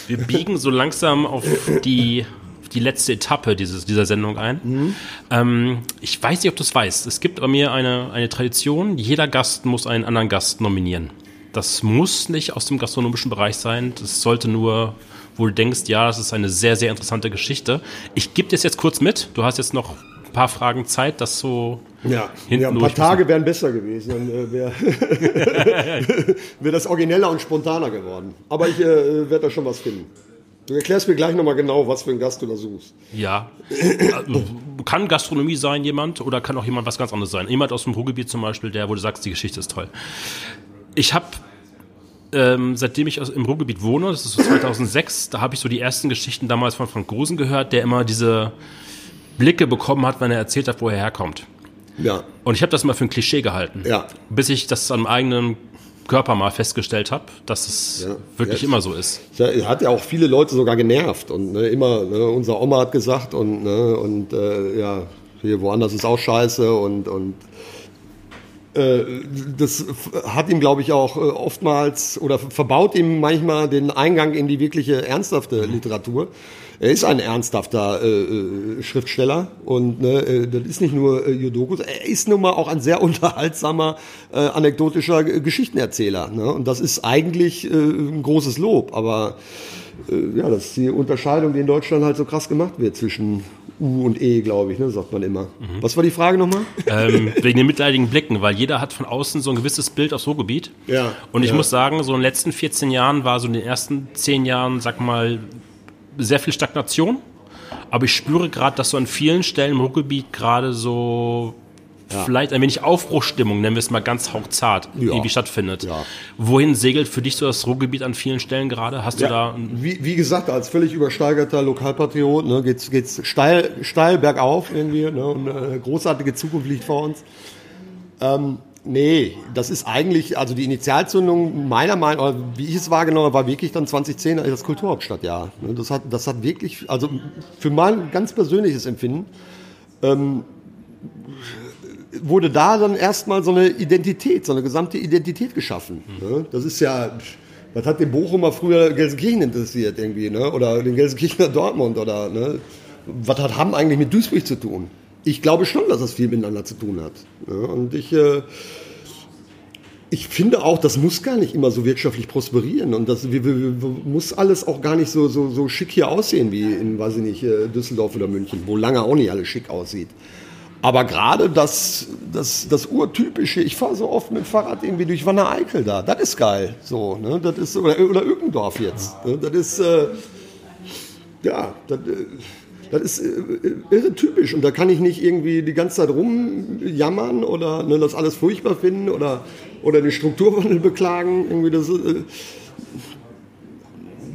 Wir biegen so langsam auf die die letzte Etappe dieses, dieser Sendung ein. Mhm. Ähm, ich weiß nicht, ob du es weißt. Es gibt bei mir eine, eine Tradition, jeder Gast muss einen anderen Gast nominieren. Das muss nicht aus dem gastronomischen Bereich sein. Das sollte nur, wo du denkst, ja, das ist eine sehr, sehr interessante Geschichte. Ich gebe dir jetzt kurz mit. Du hast jetzt noch ein paar Fragen Zeit, das so ja, hinten ja ein paar Tage wären besser gewesen. Dann äh, wäre wär das origineller und spontaner geworden. Aber ich äh, werde da schon was finden. Du erklärst mir gleich nochmal genau, was für einen Gast du da suchst. Ja. Also, kann Gastronomie sein, jemand, oder kann auch jemand was ganz anderes sein. Jemand aus dem Ruhrgebiet zum Beispiel, der, wo du sagst, die Geschichte ist toll. Ich habe, ähm, seitdem ich im Ruhrgebiet wohne, das ist so 2006, da habe ich so die ersten Geschichten damals von Frank Grosen gehört, der immer diese Blicke bekommen hat, wenn er erzählt hat, wo er herkommt. Ja. Und ich habe das mal für ein Klischee gehalten. Ja. Bis ich das am eigenen Körper mal festgestellt habe, dass es ja, wirklich ja, immer so ist. Hat ja auch viele Leute sogar genervt und ne, immer, ne, unser Oma hat gesagt und, ne, und äh, ja, hier woanders ist auch scheiße und, und äh, das hat ihm, glaube ich, auch äh, oftmals oder verbaut ihm manchmal den Eingang in die wirkliche ernsthafte Literatur. Er ist ein ernsthafter äh, äh, Schriftsteller und ne, äh, das ist nicht nur äh, Jodokus, er ist nun mal auch ein sehr unterhaltsamer, äh, anekdotischer Geschichtenerzähler. Ne? Und das ist eigentlich äh, ein großes Lob, aber äh, ja, das ist die Unterscheidung, die in Deutschland halt so krass gemacht wird zwischen U und E, glaube ich, ne, sagt man immer. Mhm. Was war die Frage nochmal? Ähm, wegen den mitleidigen Blicken, weil jeder hat von außen so ein gewisses Bild aufs Ruhrgebiet. Ja. Und ich ja. muss sagen, so in den letzten 14 Jahren war so in den ersten 10 Jahren, sag mal, sehr viel Stagnation. Aber ich spüre gerade, dass so an vielen Stellen im Ruhrgebiet gerade so ja. vielleicht ein wenig Aufbruchstimmung, nennen wir es mal ganz hauchzart, ja. irgendwie stattfindet. Ja. Wohin segelt für dich so das Ruhrgebiet an vielen Stellen gerade? Hast du da. Wie, wie, gesagt, als völlig übersteigerter Lokalpatriot ne, geht's, geht's steil, steil bergauf irgendwie. Ne, und eine großartige Zukunft liegt vor uns. Ähm, Nee, das ist eigentlich, also die Initialzündung meiner Meinung nach, wie ich es wahrgenommen habe, war wirklich dann 2010 das Kulturhauptstadtjahr. Das hat, das hat wirklich, also für mein ganz persönliches Empfinden, ähm, wurde da dann erstmal so eine Identität, so eine gesamte Identität geschaffen. Ne? Das ist ja, was hat den Bochumer früher Gelsenkirchen interessiert irgendwie, ne? oder den Gelsenkirchener Dortmund oder, ne? was hat Hamm eigentlich mit Duisburg zu tun? Ich glaube schon, dass das viel miteinander zu tun hat. Ja, und ich, äh, ich finde auch, das muss gar nicht immer so wirtschaftlich prosperieren und das wir, wir, muss alles auch gar nicht so, so, so schick hier aussehen wie in, weiß ich nicht, äh, Düsseldorf oder München, wo lange auch nicht alles schick aussieht. Aber gerade das, das, das Urtypische, ich fahre so oft mit dem Fahrrad irgendwie durch Wanne-Eickel da, das ist geil. So, ne? das ist, oder, oder Ückendorf jetzt. Ne? Das ist, äh, ja, das, äh, das ist äh, irre typisch und da kann ich nicht irgendwie die ganze Zeit rumjammern oder ne, das alles furchtbar finden oder, oder den Strukturwandel beklagen. Irgendwie das, äh,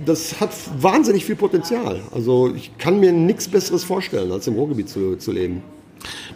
das hat wahnsinnig viel Potenzial. Also ich kann mir nichts Besseres vorstellen, als im Ruhrgebiet zu, zu leben.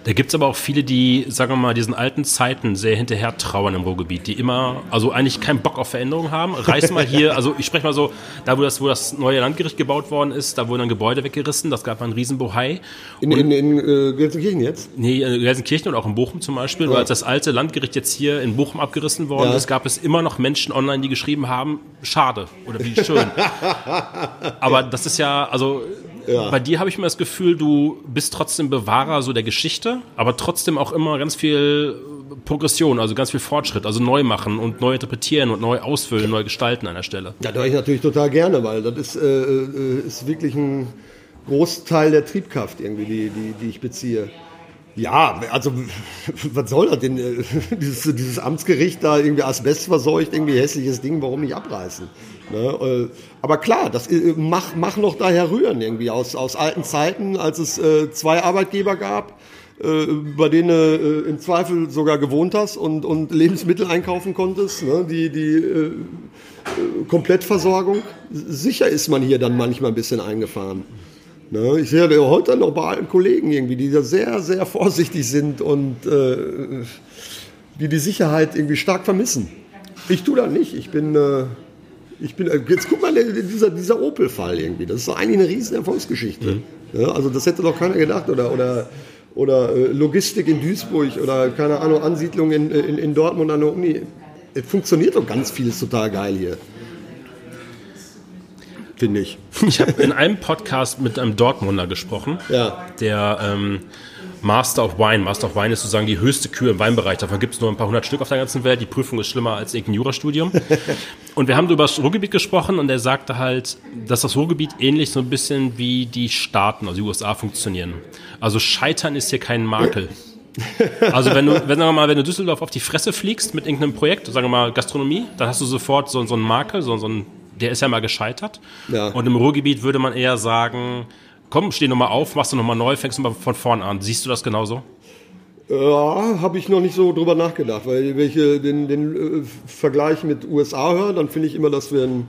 Da gibt es aber auch viele, die, sagen wir mal, diesen alten Zeiten sehr hinterher trauern im Ruhrgebiet, die immer, also eigentlich keinen Bock auf Veränderungen haben. Reiß mal hier, also ich spreche mal so, da wo das, wo das neue Landgericht gebaut worden ist, da wurden dann Gebäude weggerissen, das gab einen Riesenbohai. In, in, in äh, Gelsenkirchen jetzt? Nee, in Gelsenkirchen und auch in Bochum zum Beispiel, ja. weil als das alte Landgericht jetzt hier in Bochum abgerissen worden ja. ist, gab es immer noch Menschen online, die geschrieben haben, schade oder wie schön. aber das ist ja, also ja. Bei dir habe ich mir das Gefühl, du bist trotzdem Bewahrer so der Geschichte, aber trotzdem auch immer ganz viel Progression, also ganz viel Fortschritt, also neu machen und neu interpretieren und neu ausfüllen, neu gestalten an der Stelle. Ja, da ich natürlich total gerne, weil das ist, äh, äh, ist wirklich ein Großteil der Triebkraft irgendwie, die, die, die ich beziehe. Ja, also was soll das denn? Dieses, dieses Amtsgericht da irgendwie Asbest verseucht, irgendwie hässliches Ding, warum nicht abreißen? Ne? Äh, aber klar, das äh, mach, mach noch daher rühren irgendwie aus, aus alten Zeiten, als es äh, zwei Arbeitgeber gab, äh, bei denen du äh, im Zweifel sogar gewohnt hast und, und Lebensmittel einkaufen konntest, ne? die, die äh, Komplettversorgung. Sicher ist man hier dann manchmal ein bisschen eingefahren. Ne? Ich sehe heute noch bei allen Kollegen irgendwie, die da sehr, sehr vorsichtig sind und äh, die die Sicherheit irgendwie stark vermissen. Ich tue das nicht. Ich bin, äh, ich bin, äh, jetzt guck mal, dieser, dieser Opel-Fall irgendwie, das ist doch eigentlich eine riesen Erfolgsgeschichte. Mhm. Ja, also das hätte doch keiner gedacht oder, oder, oder äh, Logistik in Duisburg oder keine Ahnung, Ansiedlung in, in, in Dortmund an der Uni. Es funktioniert doch ganz vieles total geil hier finde ich. Ich habe in einem Podcast mit einem Dortmunder gesprochen, ja. der ähm, Master of Wine. Master of Wine ist sozusagen die höchste Kür im Weinbereich. Davon gibt es nur ein paar hundert Stück auf der ganzen Welt. Die Prüfung ist schlimmer als irgendein Jurastudium. und wir haben über das Ruhrgebiet gesprochen und er sagte halt, dass das Ruhrgebiet ähnlich so ein bisschen wie die Staaten, also die USA, funktionieren. Also Scheitern ist hier kein Makel. Also wenn du, wenn, sagen wir mal, wenn du Düsseldorf auf die Fresse fliegst mit irgendeinem Projekt, sagen wir mal Gastronomie, dann hast du sofort so, so einen Makel, so, so ein der ist ja mal gescheitert. Ja. Und im Ruhrgebiet würde man eher sagen, komm, steh nochmal auf, machst du nochmal neu, fängst du mal von vorn an. Siehst du das genauso? Ja, habe ich noch nicht so drüber nachgedacht, weil wenn ich den, den äh, Vergleich mit USA höre, dann finde ich immer, dass wir einen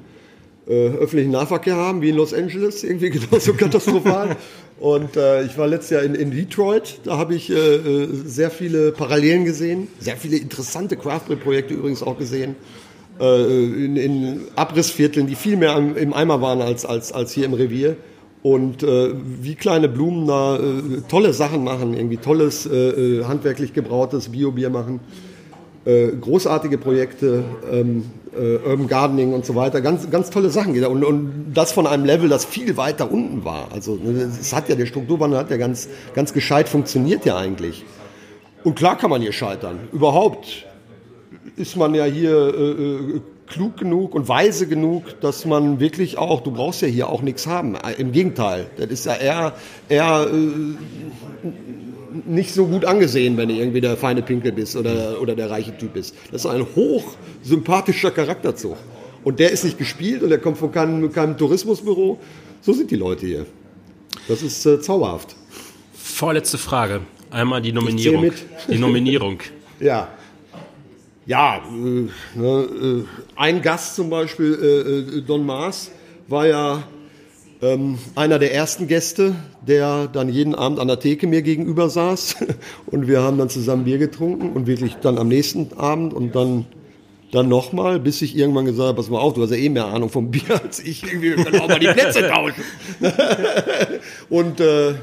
äh, öffentlichen Nahverkehr haben, wie in Los Angeles, irgendwie genauso katastrophal. Und äh, ich war letztes Jahr in, in Detroit, da habe ich äh, äh sehr viele Parallelen gesehen, sehr viele interessante Craftbeer-Projekte übrigens auch gesehen. Äh, in, in, Abrissvierteln, die viel mehr im Eimer waren als, als, als hier im Revier. Und äh, wie kleine Blumen da äh, tolle Sachen machen, irgendwie tolles, äh, äh handwerklich gebrautes Biobier machen. Äh, großartige Projekte, ähm, Urban Gardening und so weiter, ganz, ganz tolle Sachen. Und, und das von einem Level, das viel weiter unten war. Also ne, es hat ja, der Strukturwandel hat ja ganz, ganz gescheit funktioniert ja eigentlich. Und klar kann man hier scheitern, überhaupt ist man ja hier äh, äh, klug genug und weise genug, dass man wirklich auch, du brauchst ja hier auch nichts haben. Äh, Im Gegenteil, das ist ja eher, eher äh, nicht so gut angesehen, wenn du irgendwie der feine Pinkel bist oder, oder der reiche Typ bist. Das ist ein hochsympathischer Charakterzug. Und der ist nicht gespielt und der kommt von keinem, keinem Tourismusbüro. So sind die Leute hier. Das ist äh, zauberhaft. Vorletzte Frage. Einmal die Nominierung. Die Nominierung. ja ja, äh, ne, äh, ein Gast zum Beispiel, äh, äh, Don Maas, war ja ähm, einer der ersten Gäste, der dann jeden Abend an der Theke mir gegenüber saß und wir haben dann zusammen Bier getrunken und wirklich dann am nächsten Abend und dann dann nochmal, bis ich irgendwann gesagt habe, pass mal auf, du hast ja eh mehr Ahnung vom Bier als ich, irgendwie, wir können auch mal die Plätze tauschen. und äh,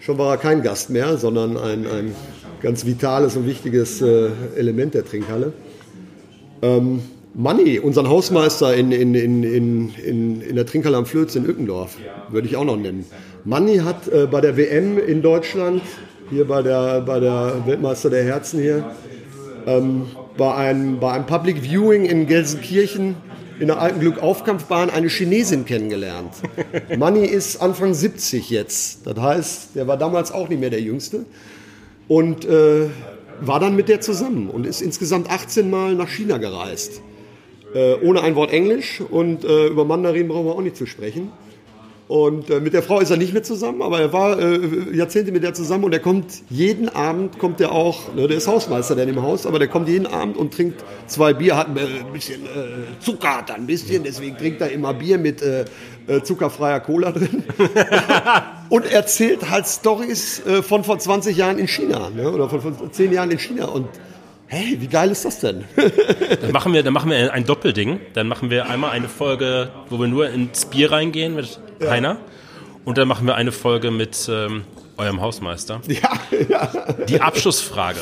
schon war er kein Gast mehr, sondern ein, ein ganz vitales und wichtiges äh, Element der Trinkhalle. Ähm, Manni, unseren Hausmeister in, in, in, in, in, in der Trinkhalle am Flöz in Ückendorf, würde ich auch noch nennen. Manni hat äh, bei der WM in Deutschland hier bei der, bei der Weltmeister der Herzen hier. Ähm, bei, einem, bei einem Public Viewing in Gelsenkirchen in der alten Glückaufkampfbahn eine Chinesin kennengelernt. Manni ist Anfang 70 jetzt. Das heißt, der war damals auch nicht mehr der Jüngste. Und äh, war dann mit der zusammen und ist insgesamt 18 Mal nach China gereist. Äh, ohne ein Wort Englisch und äh, über Mandarin brauchen wir auch nicht zu sprechen. Und äh, mit der Frau ist er nicht mehr zusammen, aber er war äh, Jahrzehnte mit der zusammen und er kommt jeden Abend, kommt er auch, ne, der ist Hausmeister der in dem Haus, aber der kommt jeden Abend und trinkt zwei Bier, hat ein bisschen äh, Zucker, hat ein bisschen, deswegen trinkt er immer Bier mit äh, äh, zuckerfreier Cola drin. und erzählt halt Stories äh, von vor 20 Jahren in China ne, oder von, von 10 Jahren in China und Hey, wie geil ist das denn? dann machen wir, dann machen wir ein Doppelding. Dann machen wir einmal eine Folge, wo wir nur ins Bier reingehen mit ja. Heiner. Und dann machen wir eine Folge mit ähm, eurem Hausmeister. Ja, ja. Die Abschlussfrage.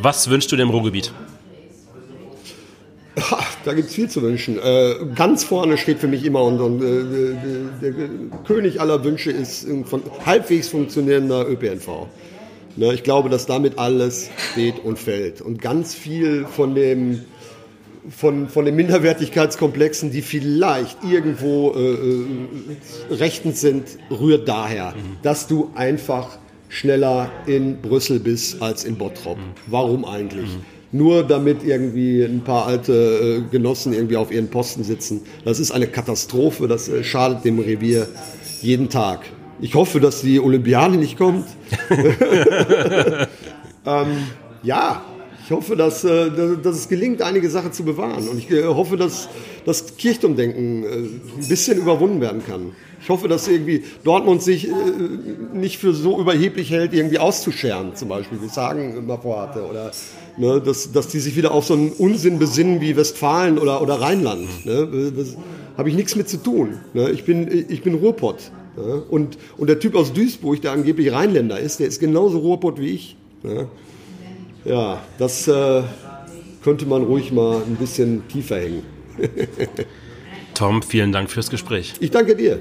Was wünschst du dem Ruhrgebiet? Da gibt es viel zu wünschen. Äh, ganz vorne steht für mich immer und, und äh, der, der, König aller Wünsche ist ein von, halbwegs funktionierender ÖPNV. Ne, ich glaube, dass damit alles steht und fällt. Und ganz viel von dem von, von den Minderwertigkeitskomplexen, die vielleicht irgendwo äh, äh, rechtens sind, rührt daher, mhm. dass du einfach schneller in Brüssel bist als in Bottrop. Mhm. Warum eigentlich? Mhm. Nur damit irgendwie ein paar alte äh, Genossen irgendwie auf ihren Posten sitzen. Das ist eine Katastrophe, das äh, schadet dem Revier jeden Tag. Ich hoffe, dass die Olympiade nicht kommt. ähm, ja, ich hoffe, dass, äh, dass es gelingt, einige Sachen zu bewahren. Und ich äh, hoffe, dass das Kirchturmdenken äh, ein bisschen überwunden werden kann. Ich hoffe, dass irgendwie Dortmund sich nicht für so überheblich hält, irgendwie auszuscheren, zum Beispiel, wie Sagen immer vorhatte. Oder ne, dass, dass die sich wieder auf so einen Unsinn besinnen wie Westfalen oder, oder Rheinland. Ne? Das habe ich nichts mit zu tun. Ne? Ich, bin, ich bin Ruhrpott. Ne? Und, und der Typ aus Duisburg, der angeblich Rheinländer ist, der ist genauso Ruhrpott wie ich. Ne? Ja, das äh, könnte man ruhig mal ein bisschen tiefer hängen. Tom, vielen Dank fürs Gespräch. Ich danke dir.